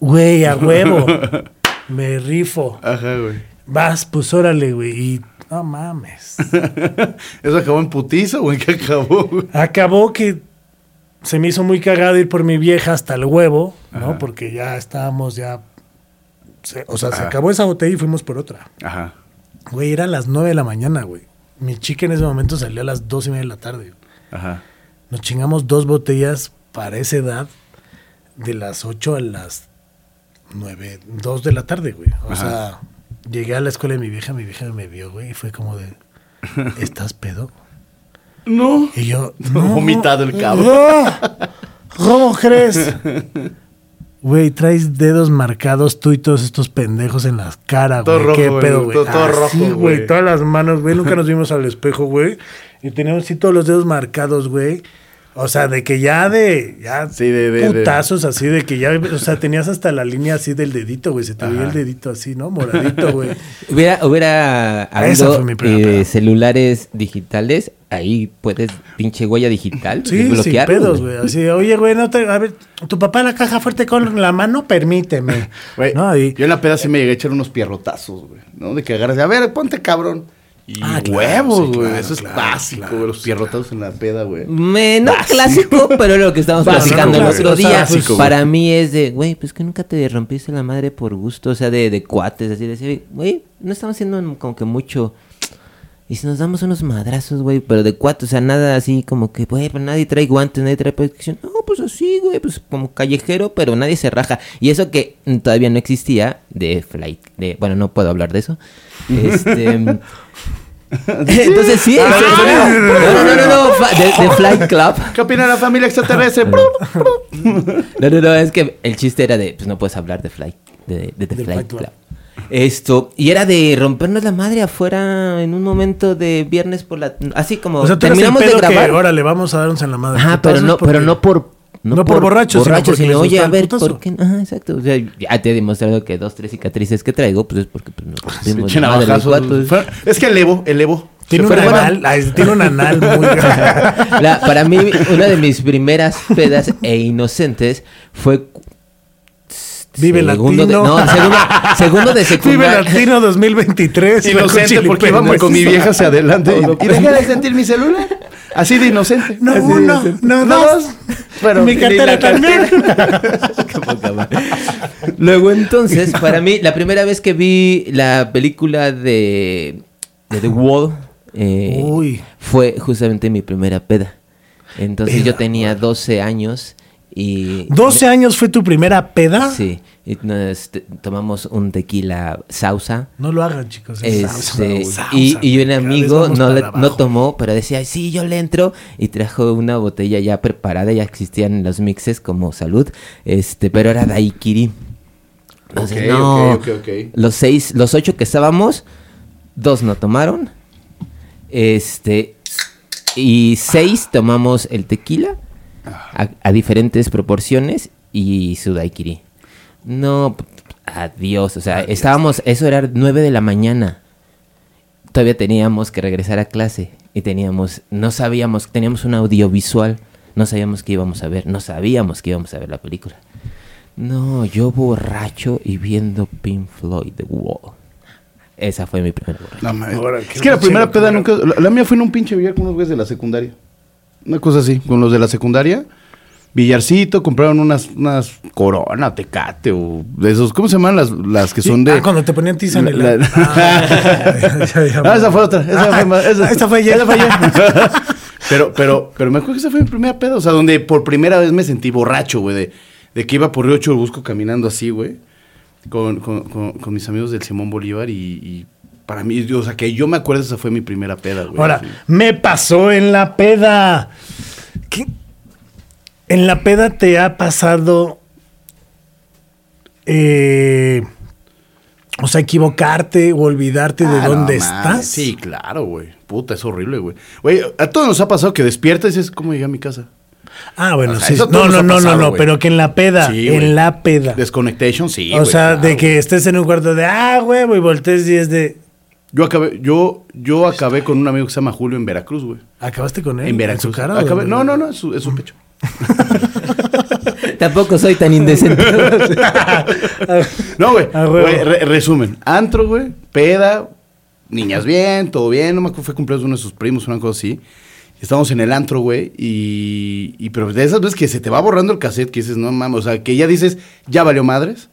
güey, a huevo. Me rifo. Ajá, güey. Vas, pues órale, güey. Y no mames. ¿Eso acabó en putiza o en qué acabó, güey? Acabó que se me hizo muy cagado ir por mi vieja hasta el huevo, ¿no? Ajá. Porque ya estábamos ya. Se- o sea, se acabó esa botella y fuimos por otra. Ajá. Güey, era a las 9 de la mañana, güey. Mi chica en ese momento salió a las dos y media de la tarde. Ajá. Nos chingamos dos botellas para esa edad de las 8 a las 9, 2 de la tarde, güey. O Ajá. sea, llegué a la escuela de mi vieja, mi vieja me vio, güey, y fue como de, ¿estás pedo? No. Y yo, Vomitado el cabrón. No, ¿Cómo crees? Güey, traes dedos marcados tú y todos estos pendejos en las caras, Todo güey. rojo, ¿Qué pedo, güey? todo- todo Así, rojo, güey. güey. Todas las manos, güey. Nunca nos vimos al espejo, güey. Y teníamos así todos los dedos marcados, güey. O sea, de que ya de. Ya Sí, de- de- de- putazos así, de que ya. O sea, tenías hasta la línea así del dedito, güey. Se te veía el dedito así, ¿no? Moradito, güey. Hubiera, hubiera habido eh, celulares digitales, ahí puedes, pinche huella digital, Sí, sin desbloquearlo, pedos, güey. Así, oye, güey, no te. A ver, tu papá en la caja fuerte con la mano, permíteme. Güey, ¿No? Y- yo en la peda sí me llegué a echar unos pierrotazos, güey. ¿No? De que agarras, a ver, ponte cabrón. Y Ah, huevos, sí, güey. claro, Eso es claro, básico, claro. Los pierrotazos en la peda, güey. Me- no clásico, pero lo que estamos Básico, platicando el básico, otro día, básico, pues, para mí es de, güey, pues que nunca te rompiste la madre por gusto, o sea, de, de cuates, así de decir, güey, no estamos haciendo como que mucho. Y si nos damos unos madrazos, güey, pero de cuates, o sea, nada así como que, güey, pero nadie trae guantes, nadie trae protección. No, pues así, güey, pues como callejero, pero nadie se raja. Y eso que todavía no existía de flight, de, bueno, no puedo hablar de eso. Este. Entonces sí, Ah, eso- eso- no, no, no, no, no, de, de Flight Club. ¿Qué opina la familia extraterrestre? No, no, no, es que el chiste era de, pues no puedes hablar de Flight, de, de Flight Club. Club. Esto, y era de rompernos la madre afuera en un momento de viernes por la... Así como O sea, terminamos de pedo que, grabar. órale, vamos a darnos en la madre. Ajá, pero no, porque- pero no por... No por borrachos, sino porque sino, les oye, a ver, putazo. ¿por qué? Ajá, exacto. O sea, ya te he demostrado que dos, tres cicatrices que traigo, pues es porque pues, cuates. Fue- Es que el Evo, el Evo. Tiene un bueno, anal, tiene un anal muy grande. La- para mí, una de mis primeras pedas e inocentes fue. Cu- Vive segundo de, Latino. no, segundo, segundo de Vive secundaria. Latino 2023. fue con Inocente porque Peppers. con mi vieja hacia adelante y, y dejé de sentir mi celular. Así de inocente. No Así de uno, inocente. no dos. Pero mi cartera también. Qué poca madre. Luego, entonces, para mí, la primera vez que vi la película de, de The Wall eh, Uy. fue justamente mi primera peda. Entonces, yo Peda, tenía 12 años y. 12 años fue tu primera peda. Sí, y nos tomamos un tequila sausa. No lo hagan, chicos. es Este, salsa, y, un amigo no, le- no tomó, pero decía, "Ay, sí, yo le entro. Y trajo una botella ya preparada, ya existían los mixes como salud, este, pero era daiquiri. Entonces, Ok, no, ok, ok, ok. los seis, los ocho que estábamos, dos no tomaron. Este, y seis tomamos el tequila a, a diferentes proporciones y su daiquiri. No, adiós. O sea, estábamos, eso era nueve de la mañana. Todavía teníamos que regresar a clase y teníamos, no sabíamos, teníamos un audiovisual, no sabíamos qué íbamos a ver, no sabíamos que íbamos a ver la película. No, yo borracho y viendo Pink Floyd The Wall. Esa fue mi primera borracha. No, es que la primera peda nunca. La, la mía fue en un pinche billar con unos güeyes de la secundaria. Una cosa así, con los de la secundaria. Billarcito, compraron unas, unas Corona, Tecate o de esos. ¿Cómo se llaman las, las que son de. Ah, cuando te ponían tiza en el... La- la- Ah, ya, ya, Ah, esa fue otra. Esa Ah, fue más- esa- esta fue ayer. esa fue ayer. pero, pero, pero me acuerdo que esa fue mi primera peda. O sea, donde por primera vez me sentí borracho, güey. De, de que iba por Río Churubusco caminando así, güey. Con, con, con, con mis amigos del Simón Bolívar y, y para mí, o sea, que yo me acuerdo, esa fue mi primera peda, güey. Ahora, Sí. me pasó en la peda. ¿Qué? En la peda te ha pasado. eh, o sea, equivocarte o olvidarte de Ah, dónde estás. Sí, claro, güey. Puta, es horrible, güey. Güey, a todos nos ha pasado que despiertas y dices, ¿cómo llegué a mi casa? Ah, bueno, O sea, sí. No, no, no, no, no, pero que en la peda, Sí, en la peda. Desconnection, sí. o sea, claro, de que estés en un cuarto de, ah, huevo, y voltees y es de, Yo acabé, yo, yo acabé con un amigo que se llama Julio en Veracruz, güey. ¿acabaste con él? En su Veracruz. cara o Acabé- dónde? no, no, no, es su, es su pecho. Tampoco soy tan indecente. No, güey. Huevo. güey, re- resumen. Antro, güey. Peda. Niñas bien, todo bien. No me acuerdo, fue cumpleaños de uno de sus primos, una cosa así. Estamos en el antro, güey. Y, y pero de esas veces que se te va borrando el cassette, que dices, no mames. O sea, que ya dices, ya valió madres.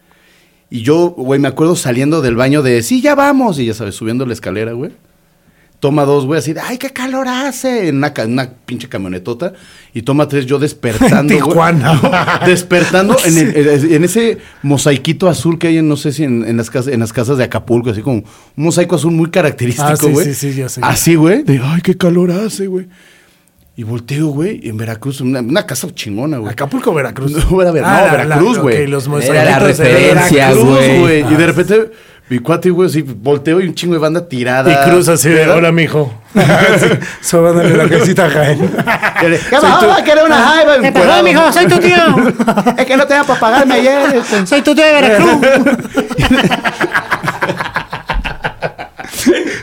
Y yo, güey, me acuerdo saliendo del baño de, sí, ya vamos. Y ya sabes, subiendo la escalera, güey. Toma dos, güey, así de, ay, qué calor hace. En una, pinche camionetota. Y toma tres, yo despertando. güey. Tijuana. despertando en, el- en ese mosaiquito azul que hay en, no sé si en, en las, casas, en las casas de Acapulco, así como un mosaico azul muy característico, Ah, sí, güey. sí, sí, ya sé. Así, güey. De, ay, qué calor hace, güey. Y volteo, güey, en Veracruz, una, una casa chingona, güey. Acapulco, Veracruz. No, era Ver- Ah, no, la- Veracruz, güey. ok, los Era la referencia, güey. Y de repente, mi cuate, güey, así volteo y un chingo de banda tirada. Y cruz así de, hola, mijo. Sobándole la casita a Jaén. ¿Qué va? ¿Qué era una jaiba? ¿Qué pasó, mijo? Soy tu tío. Es que no tenía para pagarme ayer. este. Soy tu tío de Veracruz.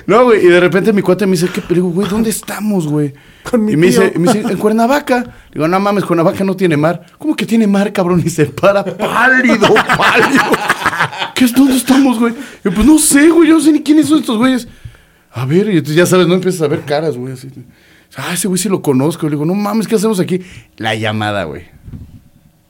No, güey, y de repente mi cuate me dice, ¿qué? Le digo, güey, ¿dónde estamos, güey? Con mi y me tío. dice, me dice, en Cuernavaca. Le digo, no mames, Cuernavaca no tiene mar. ¿Cómo que tiene mar, cabrón? Y se para pálido, pálido. ¿Qué es? ¿Dónde estamos, güey? Y yo, pues no sé, güey, yo no sé ni quiénes son estos güeyes. A ver, y entonces ya sabes, no empiezas a ver caras, güey, así. Ah, ese güey sí lo conozco. Le digo, no mames, ¿qué hacemos aquí? La llamada, güey.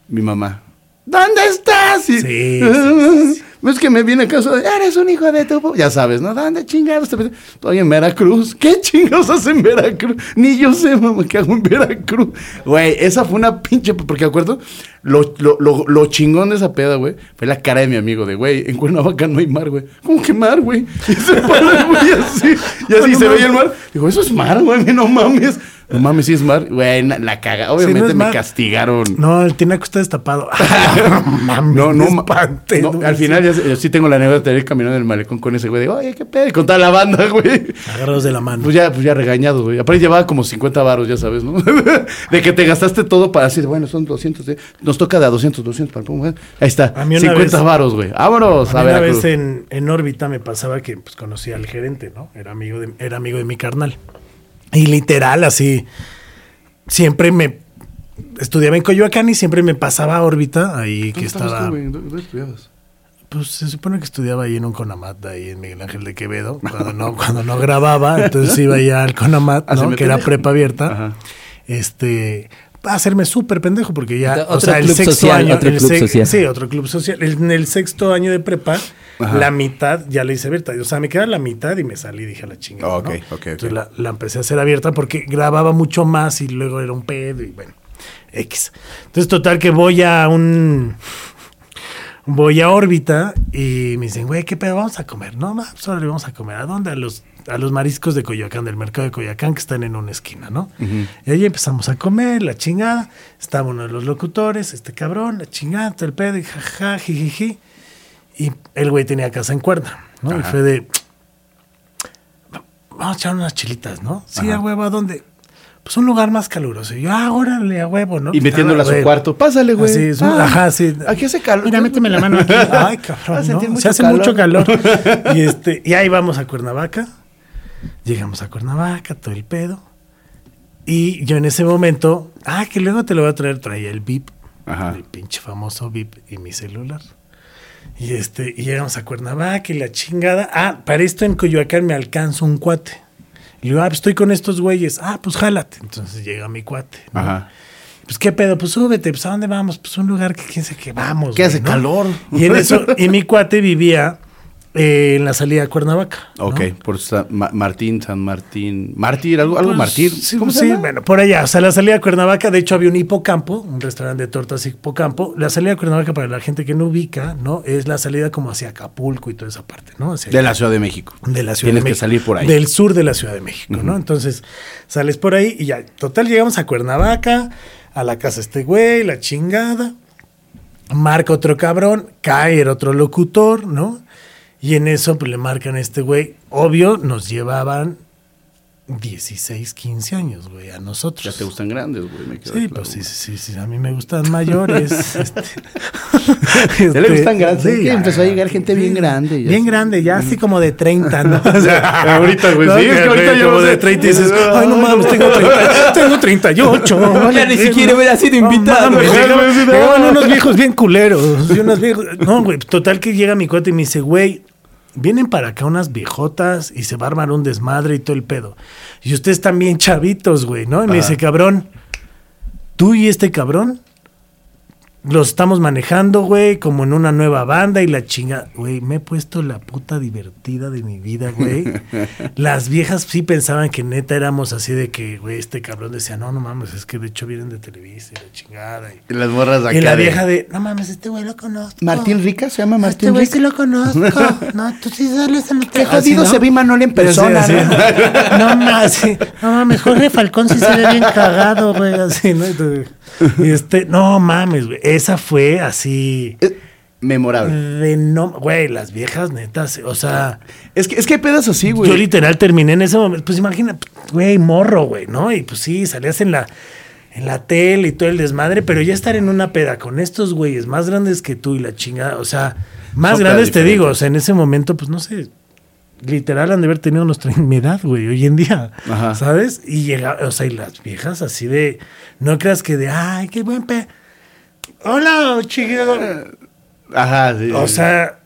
Mi mamá. ¿Dónde estás? Y- Sí, sí, sí, ¿Ves que me viene a casa? Eres un hijo de tu... po-". Ya sabes, ¿no? ¿Dónde chingados? te- Estoy en Veracruz. ¿Qué chingados haces en Veracruz? Ni yo sé, mamá, qué hago en Veracruz. Güey, esa fue una pinche... Porque acuerdo, lo, lo, lo, lo chingón de esa peda, güey, fue la cara de mi amigo de, güey, en Cuernavaca no hay mar, güey. ¿Cómo que mar, güey? Y se para, el güey, así. Y así se veía el mar. Digo, eso es mar, güey, no mames. No mames, sí es mar. Güey, la caga. Obviamente me mar. castigaron. No, el tinaco está destapado. Mames, No, no, espante, no, no, al final ya yo sí tengo la anécdota de ir caminando en el malecón con ese güey de, oye, qué pedo, con toda la banda, güey. Agarrados de la mano. Pues ya, pues ya regañado, güey. Aparte llevaba como 50 varos, ya sabes, ¿no? de que te gastaste todo para decir, bueno, son 200, ¿eh? nos toca de a 200, 200 para el Ahí está, A mí una 50 vez- varos, güey. Vámonos A a, mí una vez en, en órbita me pasaba que pues, conocía al gerente, ¿no? Era amigo, de, era amigo de mi carnal. Y literal, así, siempre me estudiaba en Coyoacán y siempre me pasaba a órbita ahí que ¿Dónde estabas estaba. tú? ¿Dónde estudiabas? Pues se supone que estudiaba ahí en un Conamat, ahí en Miguel Ángel de Quevedo, cuando no, cuando no grababa, entonces iba ya al Conamat, Ah, ¿no? que era prepa abierta. Ajá. Este, hacerme súper pendejo porque ya, Otro o sea, el club sexto social, año, otro el club social. sí, otro club social. El- En el sexto año de prepa, Ajá. la mitad ya la hice abierta. O sea, me queda la mitad y me salí y dije a la chingada. Ok, ¿no? ok, ok. Entonces la, la empecé a hacer abierta porque grababa mucho más y luego era un pedo y bueno, X. Entonces, total que voy a un voy a órbita y me dicen, güey, ¿qué pedo? Vamos a comer. No, ma, pues órale, vamos a comer. ¿A dónde? A los, a los mariscos de Coyoacán, del mercado de Coyoacán, que están en una esquina, ¿no? Y ahí empezamos a comer, la chingada. Estaba uno de los locutores, este cabrón, la chingada, todo el pedo, y jajaja, jijiji. Y el güey tenía casa en cuerda, ¿no? Y fue de, vamos a echar unas chilitas, ¿no? Sí, a huevo, ¿a dónde? Pues un lugar más caluroso. Y yo, ah, órale, a huevo, ¿no? Y metiéndola a su cuarto. Pásale, güey. Así es, Ah, ajá, sí. Aquí hace calor. Mira, méteme la mano aquí. Ay, cabrón, ¿no? Se hace calor. mucho calor. Y, este, y ahí vamos a Cuernavaca. Llegamos a Cuernavaca, todo el pedo. Y yo en ese momento, ah, que luego te lo voy a traer, traía el VIP, el pinche famoso VIP y mi celular. Y este, y llegamos a Cuernavaca y la chingada. Ah, para esto en Coyoacán me alcanza un cuate. Y le digo, ah, pues estoy con estos güeyes. Ah, pues jálate. Entonces llega mi cuate. ¿no? Ajá. Pues qué pedo, pues súbete, pues a dónde vamos, pues un lugar que quién sabe que vamos. Que hace ¿no? calor. Y en eso, y mi cuate vivía eh, en la salida a Cuernavaca. ¿no? Ok, por San- Ma- Martín, San Martín. Mártir, algo, algo Pues, Martín. Sí, ¿Cómo se llama? bueno, por allá. O sea, la salida a Cuernavaca, de hecho, había un hipocampo, un restaurante de tortas hipocampo. La salida a Cuernavaca, para la gente que no ubica, ¿no? Es la salida como hacia Acapulco y toda esa parte, ¿no? Hacia De la Ciudad de México. de la Ciudad Tienes de que México. salir por ahí. Del sur de la Ciudad de México, ¿no? Entonces, sales por ahí y ya. Total, llegamos a Cuernavaca, a la casa este güey, la chingada. Marca otro cabrón, cae el otro locutor, ¿no? Y en eso, pues le marcan a este güey. Obvio, nos llevaban 16, 15 años, güey, a nosotros. Ya te gustan grandes, güey. me queda Sí, claro, pues sí, sí, sí, sí, a mí me gustan mayores. este, Ya le gustan grandes. sí, ya, empezó a llegar gente bien sí, grande. ya Bien sé. grande, ya así como de 30, ¿no? O sea, Ahorita, güey, sí, es que ahorita ya como no de 30 y dices, ay, no mames, tengo 30, tengo 38. Ya ni siquiera hubiera sido No invitado. no. llegaban unos viejos bien culeros. y unas viejos- no, güey, total que llega mi cuate y me dice, güey, vienen para acá unas viejotas y se va a armar un desmadre y todo el pedo. Y ustedes bien chavitos, güey, ¿no? Y me dice, cabrón, tú y este cabrón los estamos manejando, güey, como en una nueva banda y la chinga. Güey, me he puesto la puta divertida de mi vida, güey. Las viejas sí pensaban que neta éramos así de que, güey, este cabrón decía, no, no mames, es que de hecho vienen de Televisa y la chingada. Y, las morras acá. y la de- vieja de, no mames, este güey lo conozco. Martín Rica, se llama Este Martín güey Rica. sí lo conozco. No, tú sí sales en Qué jodido se ve Manuel en persona, Así, ¿no? así. No mames, no mames, Jorge Falcón sí se ve bien cagado, güey, así, ¿no? Y este, no mames, güey, esa fue así Eh, Memorable. de no, güey, las viejas netas, o sea, Es que, es que hay pedas así, güey. yo literal terminé en ese momento, pues imagina, güey, morro, güey, ¿no? Y pues sí, salías en la en la tele y todo el desmadre, pero ya estar en una peda con estos güeyes más grandes que tú y la chingada, o sea, más Son grandes te digo, o sea, en ese momento, pues no sé, literal han de haber tenido nuestra edad, güey, hoy en día, Ajá. ¿sabes? Y llega, o sea, y las viejas así de, no creas que de, ay, qué buen pe... Hola, chiquito. Ajá, sí. O sea,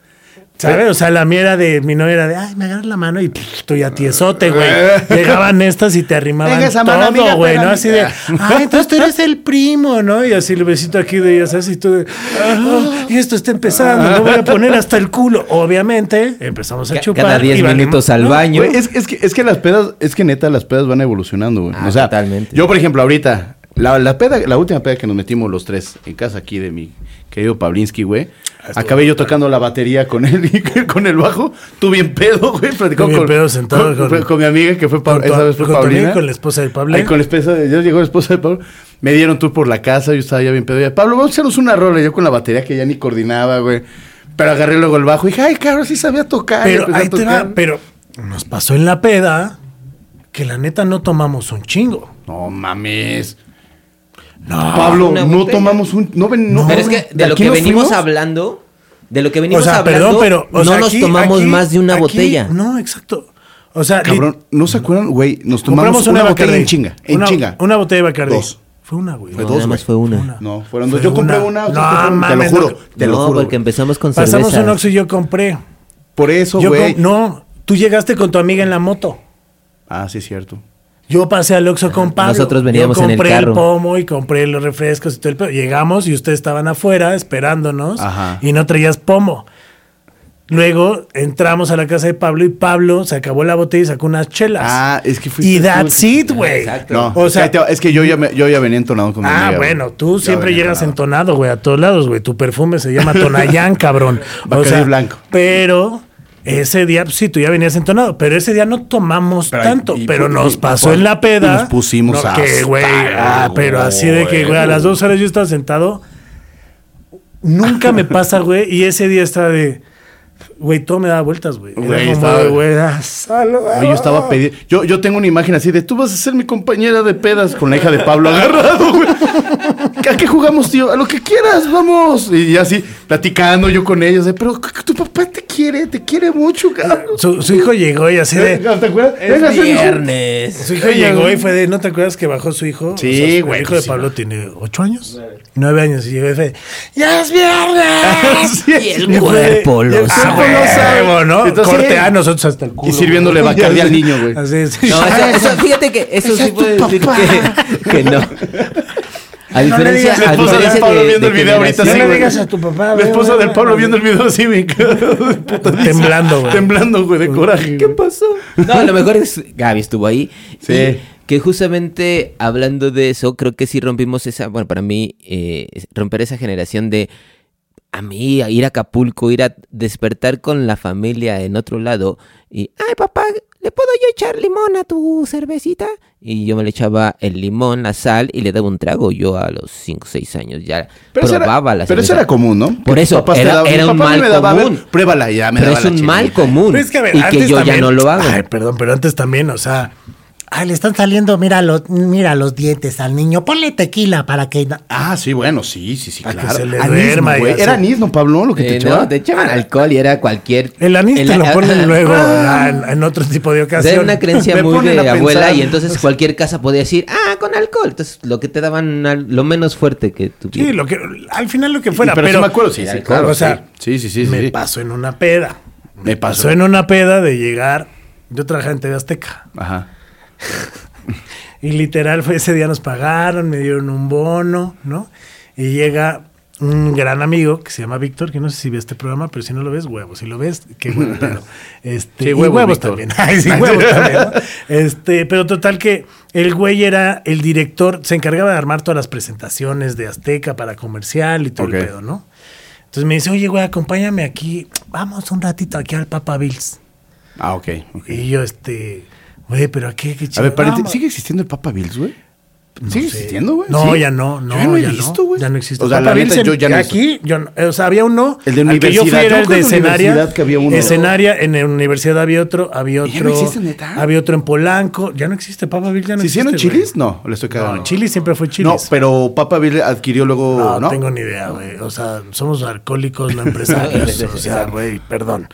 ¿sabes? O sea, la mía era de, mi novia era de, ay, me agarras la mano y pff, estoy a tiesote, güey. Llegaban estas y te arrimaban Venga esa mano, amiga, todo, güey, ¿no? Así de, ay, entonces tú eres el primo, ¿no? Y así el besito aquí de ellas, así tú de, "Ah, y esto está empezando, no voy a poner hasta el culo. Obviamente, empezamos a chupar. Cada 10 y valimos- minutos al baño. Güey, es, es que, es que las pedas, es que neta, las pedas van evolucionando, güey. Ah, o sea, totalmente. yo, por ejemplo, ahorita, la, la peda, la última peda que nos metimos los tres en casa aquí de mi querido Pavlinsky, güey. estuvo Acabé yo tocando la batería con él y con el bajo. Tú bien pedo, güey. Platicó bien con, pedo sentado con, con- con mi amiga que fue, Pa- con tu- esa vez fue con Paulina. con la esposa de Pablo. Con la esposa de, ya llegó la esposa de Pablo. Me dieron tour por la casa, yo estaba ya bien pedo. Ya, Pablo, vamos a hacernos una rola. Yo con la batería que ya ni coordinaba, güey. Pero agarré luego el bajo y dije, ay, cabrón, sí sabía tocar. Pero ahí te va, pero nos pasó en la peda que la neta no tomamos un chingo. No mames. No, Pablo, no botella. tomamos un. No, ven- no, Pero es que de lo que venimos fuimos, hablando, de lo que venimos o sea, hablando, perdón, pero o no sea, nos aquí- tomamos aquí- más de una aquí- botella. No, exacto. O sea, Cabrón, ¿no se acuerdan, güey? Nos tomamos compramos una, una, botella en chinga. En una, chinga. Una botella de Bacardi. Dos. Fue una, güey. Fue No, dos, nada más fue una. Fue una. No, fueron dos. Fue Yo compré una. No, mames, Te lo juro. no. Te lo no, juro. porque empezamos con Pasamos cervezas. un Oxxo y yo compré. Por eso, güey. no, tú llegaste con tu amiga en la moto. Ah, sí, es cierto. Yo pasé al Oxxo con Pablo. Nosotros veníamos Yo en el compré carro. pomo y compré los refrescos y todo el pedo. Llegamos y ustedes estaban afuera esperándonos Ajá. y no traías pomo. Luego entramos a la casa de Pablo y Pablo se acabó la botella y sacó unas chelas. Ah, es que fuiste y that's el it, güey. Exacto. No, O sea, es que- es que yo ya, me- yo ya venía entonado con mi Ah, amiga, bueno, tú Ya siempre llegas entonado. güey, a todos lados, güey. Tu perfume se llama Tonayán, cabrón. Bacardí blanco. Pero ese día, pues, sí, tú ya venías entonado, pero ese día no tomamos Pero, tanto, y- pero y- nos pasó y- en la peda. nos pusimos no, que, güey, ah, pero así de que, güey, a las dos horas yo estaba sentado. Nunca me pasa, güey, y ese día estaba de, güey, todo me daba vueltas, güey. Güey, estaba- güey, ah. Güey, yo estaba pedi- yo, yo tengo una imagen así de tú vas a ser mi compañera de pedas con la hija de Pablo agarrado, güey. ¿A qué jugamos, tío? A lo que quieras, vamos. Y así, platicando yo con ellos, de, pero tu papá te quiere, te quiere mucho, cabrón. Su, su hijo llegó y así de, ¿Te acuerdas? Es viernes. Su hijo llegó y fue de, ¿no te acuerdas que bajó su hijo? Sí, su- güey, El hijo de Pablo tiene ocho años. Nueve años. Y llegó y fue, ¡ya es viernes! Sí, Y el cuerpo lo sabe. Lo sabe, ¿no? Entonces, Corte a nosotros hasta el culo. Y sirviéndole güey. Bacardí al niño, güey. Así es. No, eso, eso- fíjate que eso sí puede decir que, que no. A No le diferencia, digas La a esposa del diferencia Pablo de, viendo de el video ahorita, No sí, le güey. digas a tu papá. La esposa del Pablo viendo el video así. Putadísima. Temblando, güey. Temblando, güey, de coraje. ¿Qué pasó? No, a lo mejor es Gaby estuvo ahí. Sí. Que justamente hablando de eso, creo que sí rompimos esa, bueno, para mí, eh, romper esa generación de a mí, a ir a Acapulco, ir a despertar con la familia en otro lado y, ay papá, ¿le puedo yo echar limón a tu cervecita? Y yo me le echaba el limón, la sal y le daba un trago. Yo a los 5 o 6 años ya Pero eso era- probaba la Pero eso cerveza. era común, ¿no? Por eso, era- mi un papá mal me daba, a ver, común. pruébala ya me Pero daba es la un mal común. Pero es que, a ver, y que yo también- ya no lo hago. Ay, perdón, pero antes también, o sea. Ay, le están saliendo, mira los, mira los dientes al niño. Ponle tequila para que. Ah, sí, bueno, sí, sí, sí, Para que claro. se le duerma y así. Era anís, ¿no, Pablo? Lo que te Eh, echaba. no, te echaban alcohol y era cualquier... El anís te lo ponen luego Ah. en, en otro tipo de ocasión. Era una creencia muy de abuela pensar. y entonces cualquier casa podía decir, ah, con alcohol. Entonces lo que te daban, al- lo menos fuerte que tu Sí, lo que, al final lo que fuera. pero, pero sí me acuerdo, sí, sí, alcohol, claro. o sea, sí, sí, sí. sí, me sí. pasó en una peda. Me pasó. Pasó en una peda de llegar. Yo trabajaba en TV Azteca. Ajá. Y literal, fue ese día nos pagaron, me dieron un bono, ¿no? Y llega un gran amigo que se llama Víctor, que no sé si ve este programa, pero si no lo ves, huevos. Si lo ves, qué bueno. Pero, este, Sí, y huevos, huevos también. Ay, sí, huevos también. ¿no? Este, pero total que el güey era el director, se encargaba de armar todas las presentaciones de Azteca para comercial y todo el pedo, ¿no? Entonces me dice, oye, güey, acompáñame aquí, vamos un ratito aquí al Papa Bills. Ah, ok. ok. Y yo, este, güey, pero aquí, qué A chido. ver, paréntesis. ¿sigue existiendo el Papa Bills, güey? ¿Sigue sé. existiendo, güey? No, ¿Sí? ya no, no. Yo ya no he ya visto, güey. Ya no existe. O sea, Papa la neta, yo ya no. Aquí, yo no- o sea, había uno. El de al que yo fui universidad. era el de en escenaria. universidad que había uno. Escenaria, en la universidad había otro, había ¿Y ya otro. no existe, neta? Había otro en Polanco. Ya no existe. Papa Bills ya no ¿Sí existe. hicieron chilis? No, le estoy cagando. No, Chili siempre fue Chilis. No, pero Papa Bill adquirió luego, No, ¿no? tengo ni idea, güey. O sea, somos alcohólicos, no empresarios. o sea, güey, perdón.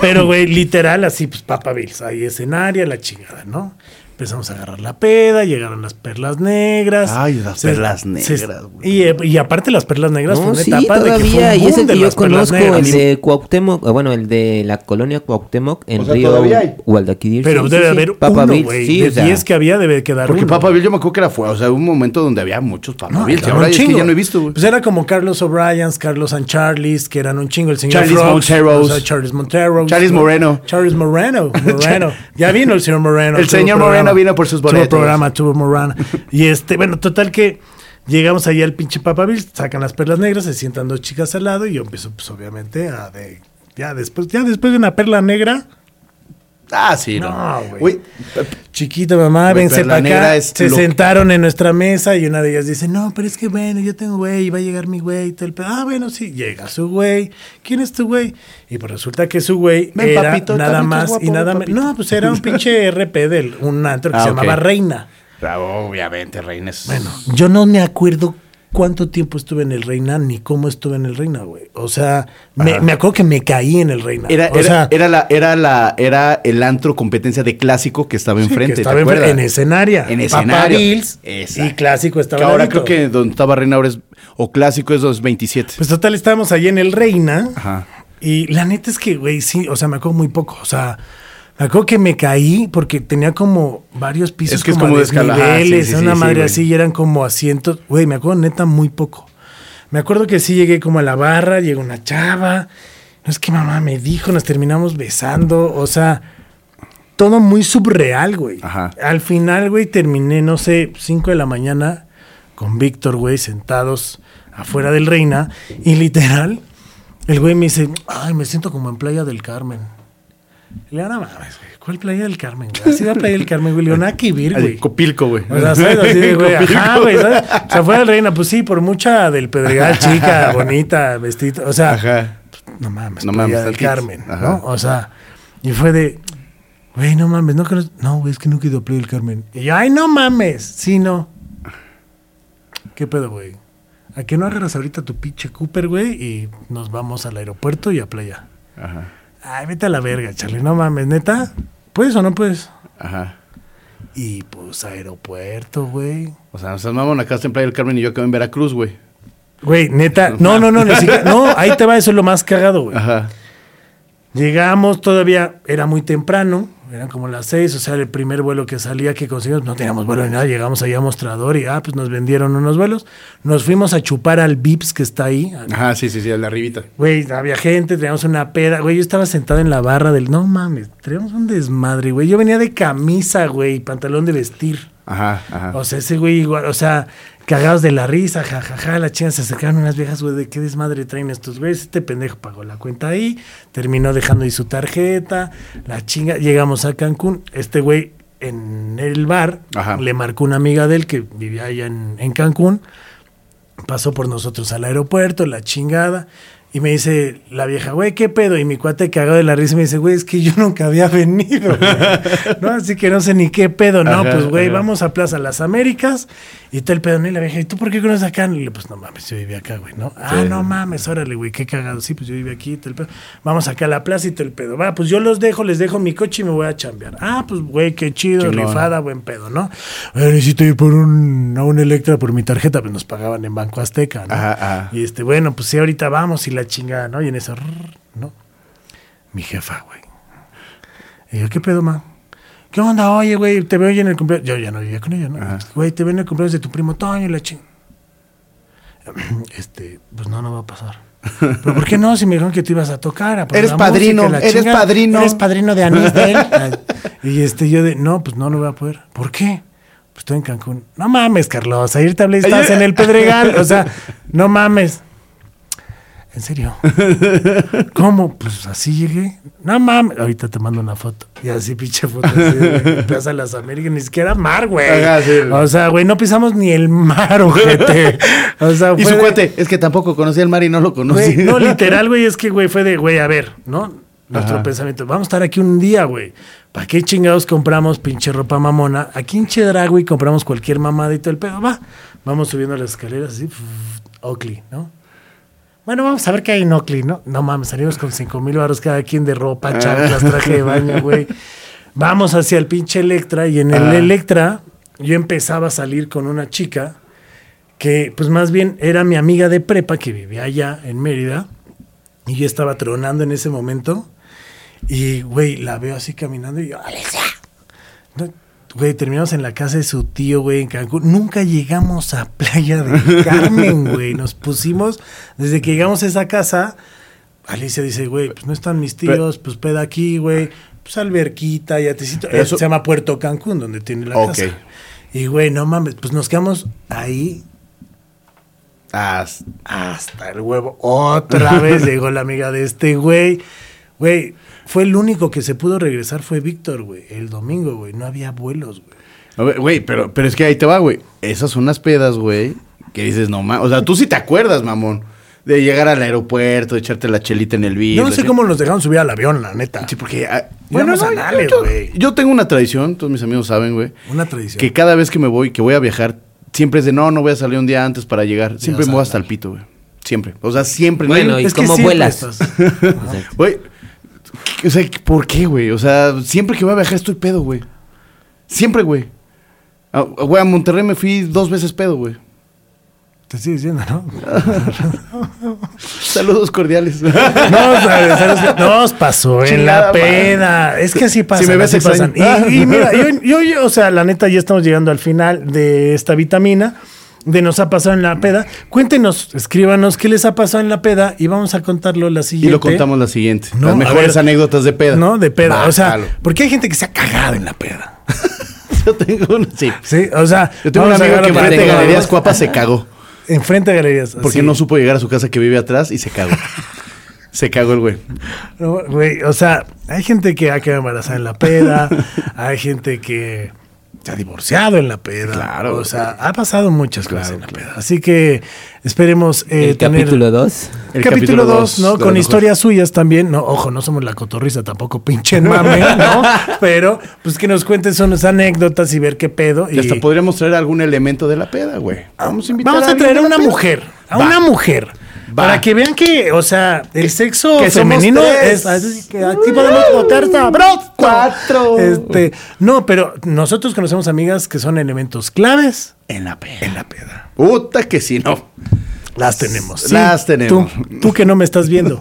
Pero, güey, literal, así, pues, Papa Bills. Ahí escenaria, la chingada, ¿no? Empezamos a agarrar la peda, llegaron las perlas negras. Ay, las perlas negras, güey. y, eh, y aparte las perlas negras fue No, una sí, etapa de que fue todavía, un y es boom el de que yo conozco, negras. el de Cuauhtémoc, eh, bueno, el de la colonia Cuauhtémoc en O sea, Río todavía. Guadalquivir. Pero sí, debe sí, haber Papa uno, Bill, güey. sí, de o sea, 10 que había debe quedar Porque uno. Papa Bill yo me acuerdo que era fue, o sea, hubo un momento donde había muchos Papa No, eran ahora es que ya no he visto, güey. Pues era como Carlos O'Brien's, Carlos and Charlie's, que eran un chingo. El señor Charlie's Frogs, Monteros. o sea, Charles Montero. Charles Moreno. Charles Moreno. Moreno. ya vino el señor Moreno. El señor programa. Vino por sus Tuvo boletos. programa, tuvo Morano. Y este, bueno, total que llegamos ahí al pinche Papa Bill, sacan las perlas negras, se sientan dos chicas al lado y yo empiezo, pues obviamente, a de. Ya después, ya después de una perla negra, Ah, sí, no. No, güey. Chiquita mamá, Perla para acá. es Se lo- sentaron en nuestra mesa y una de ellas dice, no, pero es que bueno, yo tengo güey, y va a llegar mi güey y todo el pedo. Ah, bueno, sí, llega su güey. ¿Quién es tu güey? Y pues resulta que su güey era papito, nada más y nada menos. No, pues era un pinche RP del un antro que Ah, se llamaba Reina. Ah, obviamente, Reines. Bueno, yo no me acuerdo cuánto tiempo estuve en el Reina ni cómo estuve en el Reina, güey. O sea, me, me acuerdo que me caí en el Reina. Era, o era, sea, era, la, era, la, era el antro competencia de clásico que estaba Sí, enfrente. que ¿te estaba en, acuerdas? en escenaria. En escenario. Bills y clásico estaba Que ahora creo que donde estaba Reina ahora es. O clásico es 227. Pues total, estábamos allí en el Reina. Ajá. Y la neta es que, güey, sí, o sea, me acuerdo muy poco. O sea, me acuerdo que me caí porque tenía como varios pisos Es que es como, como de de escala- ajá, desniveles, sí, sí, una sí, madre así, y eran como asientos. Güey, me acuerdo neta muy poco. Me acuerdo que sí llegué como a la barra, llegó una chava. No es que mamá me dijo, nos terminamos besando. O sea, todo muy subreal, güey. Ajá. Al final, güey, terminé, no sé, 5 de la mañana con Víctor, güey, sentados afuera del Reina. Y literal, el güey me dice, ay, me siento como en Playa del Carmen. Le digo, no mames, güey, ¿cuál Playa del Carmen, güey? Así va Playa del Carmen, güey. Le digo, nada que güey. Copilco, güey. O sea, ¿sabes? Así de, güey, ajá, güey, ¿sabes? O sea, fuera del Reina, pues sí, por mucha del Pedregal, chica, bonita, vestido, o sea, Ajá. no mames, No no mames, del. Carmen, Ajá. ¿no? O sea, y fue de, güey, no mames, no conoces, no, güey, es que nunca he ido a Playa del Carmen. Y yo, ay, no mames, sí, no. ¿Qué pedo, güey? ¿A qué no agarras ahorita tu pinche Cooper, güey? Y nos vamos al aeropuerto y a playa. Ajá. Ay, vete a la verga, Charlie, no mames, neta. ¿Puedes o no puedes? Ajá. Y pues aeropuerto, güey. O sea, nos mamón acá en Playa del Carmen y yo acabo en Veracruz, güey. Güey, neta. No, no, no, siquiera- No, ahí te va, eso es lo más cagado, güey. Ajá. Llegamos, todavía era muy temprano. Eran como las seis, o sea, el primer vuelo que salía que conseguimos, no teníamos vuelo ni nada, llegamos allá a mostrador y ah, pues nos vendieron unos vuelos. Nos fuimos a chupar al Vips que está ahí. Ajá, sí, sí, sí, a la arribita. Güey, había gente, teníamos una peda, güey, yo estaba sentado en la barra del, no mames, teníamos un desmadre, güey. Yo venía de camisa, güey, pantalón de vestir. Ajá, ajá. O sea, ese güey igual, o sea, cagados de la risa, jajaja, la chinga, se acercaron unas viejas, güey, de qué desmadre traen estos güeyes. Este pendejo pagó la cuenta ahí, terminó dejando ahí su tarjeta, la chinga. Llegamos a Cancún, este güey en el bar Ajá. le marcó una amiga de él que vivía allá en, en Cancún, pasó por nosotros al aeropuerto, la chingada. Y me dice la vieja, güey, ¿qué pedo? Y mi cuate cagado de la risa me dice, güey, es que yo nunca había venido. güey". ¿No? Así que no sé ni qué pedo. No, Ajá, pues, güey, ajá. vamos a Plaza Las Américas y todo el pedo. ¿no? Y la vieja, ¿y tú por qué conoces acá? Y le pues, no mames, yo vivía acá, güey, ¿no? Ah, no mames, órale, güey, qué cagado. Sí, pues yo vivía aquí y todo el pedo. Vamos acá a la plaza y todo el pedo. Va, pues yo los dejo, les dejo mi coche y me voy a chambear. Ah, pues, güey, qué chido, rifada, buen pedo, ¿no? "Oye, necesito ir por un, a un Electra por mi tarjeta, pues nos pagaban en Banco Azteca, ¿no? Ajá, ajá. Y este, bueno, pues sí, ahorita vamos y la chingada, ¿no? Y en eso, ¿no? Mi jefa, güey. Y yo, ¿qué pedo, ma? ¿Qué onda? Oye, güey, te veo hoy en el cumpleaños. Yo ya no vivía con ella, ¿no? Ajá. Güey, te veo en el cumpleaños de tu primo Toño y la ching. Este, pues no, no va a pasar. ¿Pero por qué no? Si me dijeron que te ibas a tocar. a Eres padrino, música eres chingada. padrino. Eres padrino de anís de él. y este, yo de, no, pues no, no voy a poder. ¿Por qué? Pues estoy en Cancún. No mames, Carlos. Ayer te hablé y estabas en el Pedregal. O sea, no mames. ¿En serio? ¿Cómo? Pues así llegué. No mames. Ahorita te mando una foto. Y así, pinche foto. Así, de Plaza Las Américas. Ni siquiera mar, güey. Ajá, sí. O sea, güey, no pisamos ni el mar, ojete. O sea, Y su de- cuate, es que tampoco conocía el mar y no lo conocí. no, literal, güey, es que, güey, fue de, güey, a ver, ¿no? Nuestro Ajá. pensamiento, vamos a estar aquí un día, güey. ¿Para qué chingados compramos pinche ropa mamona? Aquí en Chedra, güey, compramos cualquier mamada y todo el pedo. Va, vamos subiendo las escaleras así, Oakley, ¿no? Bueno, vamos a ver qué hay en Oakley, ¿no? No mames, salimos con cinco mil baros cada quien de ropa, chanclas, traje de baño, güey. Vamos hacia el pinche Electra y en el Ah. Electra yo empezaba a salir con una chica que pues más bien era mi amiga de prepa que vivía allá en Mérida y yo estaba tronando en ese momento y güey la veo así caminando y yo No, güey terminamos en la casa de su tío güey en Cancún. Nunca llegamos a Playa del Carmen güey. Nos pusimos desde que llegamos a esa casa Alicia dice güey pues no están mis tíos pues peda aquí güey. Pues alberquita y atecito Pero eso- se llama Puerto Cancún donde tiene la casa. Y güey no mames pues nos quedamos ahí. Ah, hasta el huevo. Otra vez llegó la amiga de este güey. Güey, fue el único que se pudo regresar, fue Víctor, güey. El domingo, güey. No había vuelos, güey. a ver, güey, pero, pero es que ahí te va, güey. Esas son unas pedas, güey, que dices, no mames. O sea, tú sí te acuerdas, mamón. De llegar al aeropuerto, de echarte la chelita en el vídeo. Yo no sé cómo nos dejaron subir al avión, la neta. Sí, porque. ah, Íbamos a yo- Nales, yo, güey. yo tengo una tradición, todos mis amigos saben, güey. Una tradición. Que cada vez que me voy, que voy a viajar, siempre es de no, no voy a salir un día antes para llegar. Siempre me voy hasta el pito, güey. Siempre. O sea, siempre. no Bueno, hay- ¿y Es cómo vuelas? Güey, o sea, ¿por qué, güey? O sea, siempre que voy a viajar estoy pedo, güey. Siempre, güey. Ah, Güey, a Monterrey me fui dos veces pedo, güey. Te estoy diciendo, ¿no? Saludos cordiales. No, nos pasó en Chingada la peda. Es que así pasa. Si me ves así pasan. y mira, yo, yo- yo, o sea, la neta, ya estamos llegando al final de esta vitamina. De nos ha pasado en la peda. Cuéntenos, escríbanos qué les ha pasado en la peda y vamos a contarlo la y siguiente. lo contamos la siguiente. No, Las mejores ver. anécdotas de peda. No, de peda. O sea, porque hay gente que se ha cagado en la peda. Yo tengo una. Sí. Sí, o sea, Yo tengo un amigo que enfrente de Galerías Cuapa se cagó. Enfrente de galerías. Porque así. no supo llegar a su casa que vive atrás y se cagó. se cagó el güey. No, güey, o sea, hay gente que ha quedado embarazada en la peda, hay gente que se ha divorciado en la peda. Claro, O sea, ha pasado muchas cosas Claro, en la claro. peda. Así que esperemos eh, El tener- capítulo 2. El capítulo capítulo 2, dos, ¿no? Con historias suyas también. No, ojo, no somos la cotorriza tampoco, pinche mame, ¿no? Pero, pues que nos cuenten son las anécdotas y ver qué pedo. Y Y hasta podríamos traer algún elemento de la peda, güey. Vamos a invitar Vamos a traer a una peda. mujer, a Va. una mujer. Va. Para que vean que, o sea, el sexo que femenino es así que aquí podemos votar sabroso. Cuatro. Este, no, pero nosotros conocemos amigas que son elementos claves En la peda. en la peda. Puta que sí, no. Las tenemos. sí. Las tenemos. Tú, tú que no me estás viendo.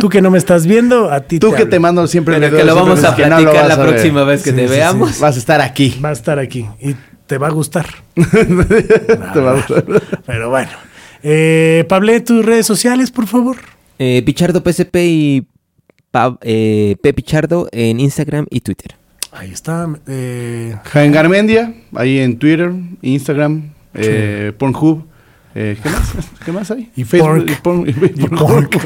Tú que no me estás viendo, a ti Tú que hablo. te mando siempre Pero videos, que lo vamos a que no platicar vas la próxima vez que Sí, te sí, sí. veamos. Vas a estar aquí. Va a estar aquí y te va a gustar. Te va a gustar. Pero bueno. Eh, Pablo, tus redes sociales, por favor. Eh, Pichardo PSP y Pa- eh, P Pichardo en Instagram y Twitter. Ahí está. eh, Jaén Garmendia, ahí en Twitter, Instagram, eh, Pornhub. Eh, ¿Qué más? ¿Qué más hay? Y Facebook. pork.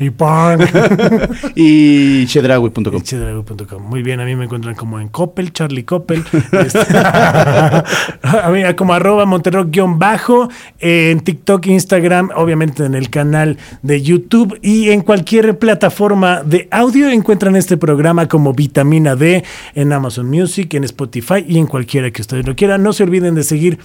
Y, porn- y chedraui.com. Chedrago.com. Muy bien, a mí me encuentran como en Coppel, Charlie Coppel. Este, a mí como arroba Monterrock-bajo, en TikTok, Instagram, obviamente en el canal de YouTube y en cualquier plataforma de audio encuentran este programa como Vitamina D en Amazon Music, en Spotify y en cualquiera que ustedes lo quieran. No se olviden de seguir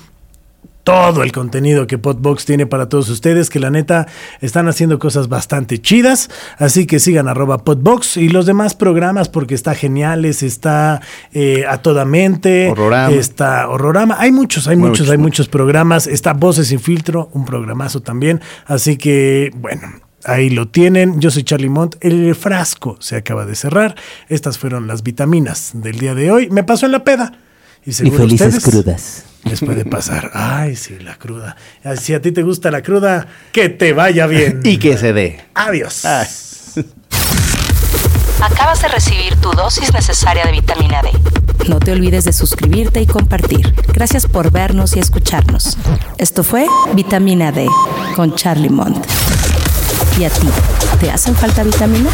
todo el contenido que Podbox tiene para todos ustedes, que la neta están haciendo cosas bastante chidas. Así que sigan arroba Podbox y los demás programas porque está Geniales, está eh, A Toda Mente, Horrorama. está Horrorama. Hay muchos, hay muchos, muchos, hay muchos. muchos programas. Está Voces sin filtro, un programazo también. Así que, bueno. Ahí lo tienen. Yo soy Charlie Mont. El frasco se acaba de cerrar. Estas fueron las vitaminas del día de hoy. Me pasó en la peda. Y, Y seguro felices ustedes- crudas. Les puede pasar. Ay, sí, la cruda. Si a ti te gusta la cruda, que te vaya bien. Y que se dé. Adiós. Ay. Acabas de recibir tu dosis necesaria de vitamina D. No te olvides de suscribirte y compartir. Gracias por vernos y escucharnos. Esto fue Vitamina D con Charlie Mont. ¿Y a ti? ¿Te hacen falta vitaminas?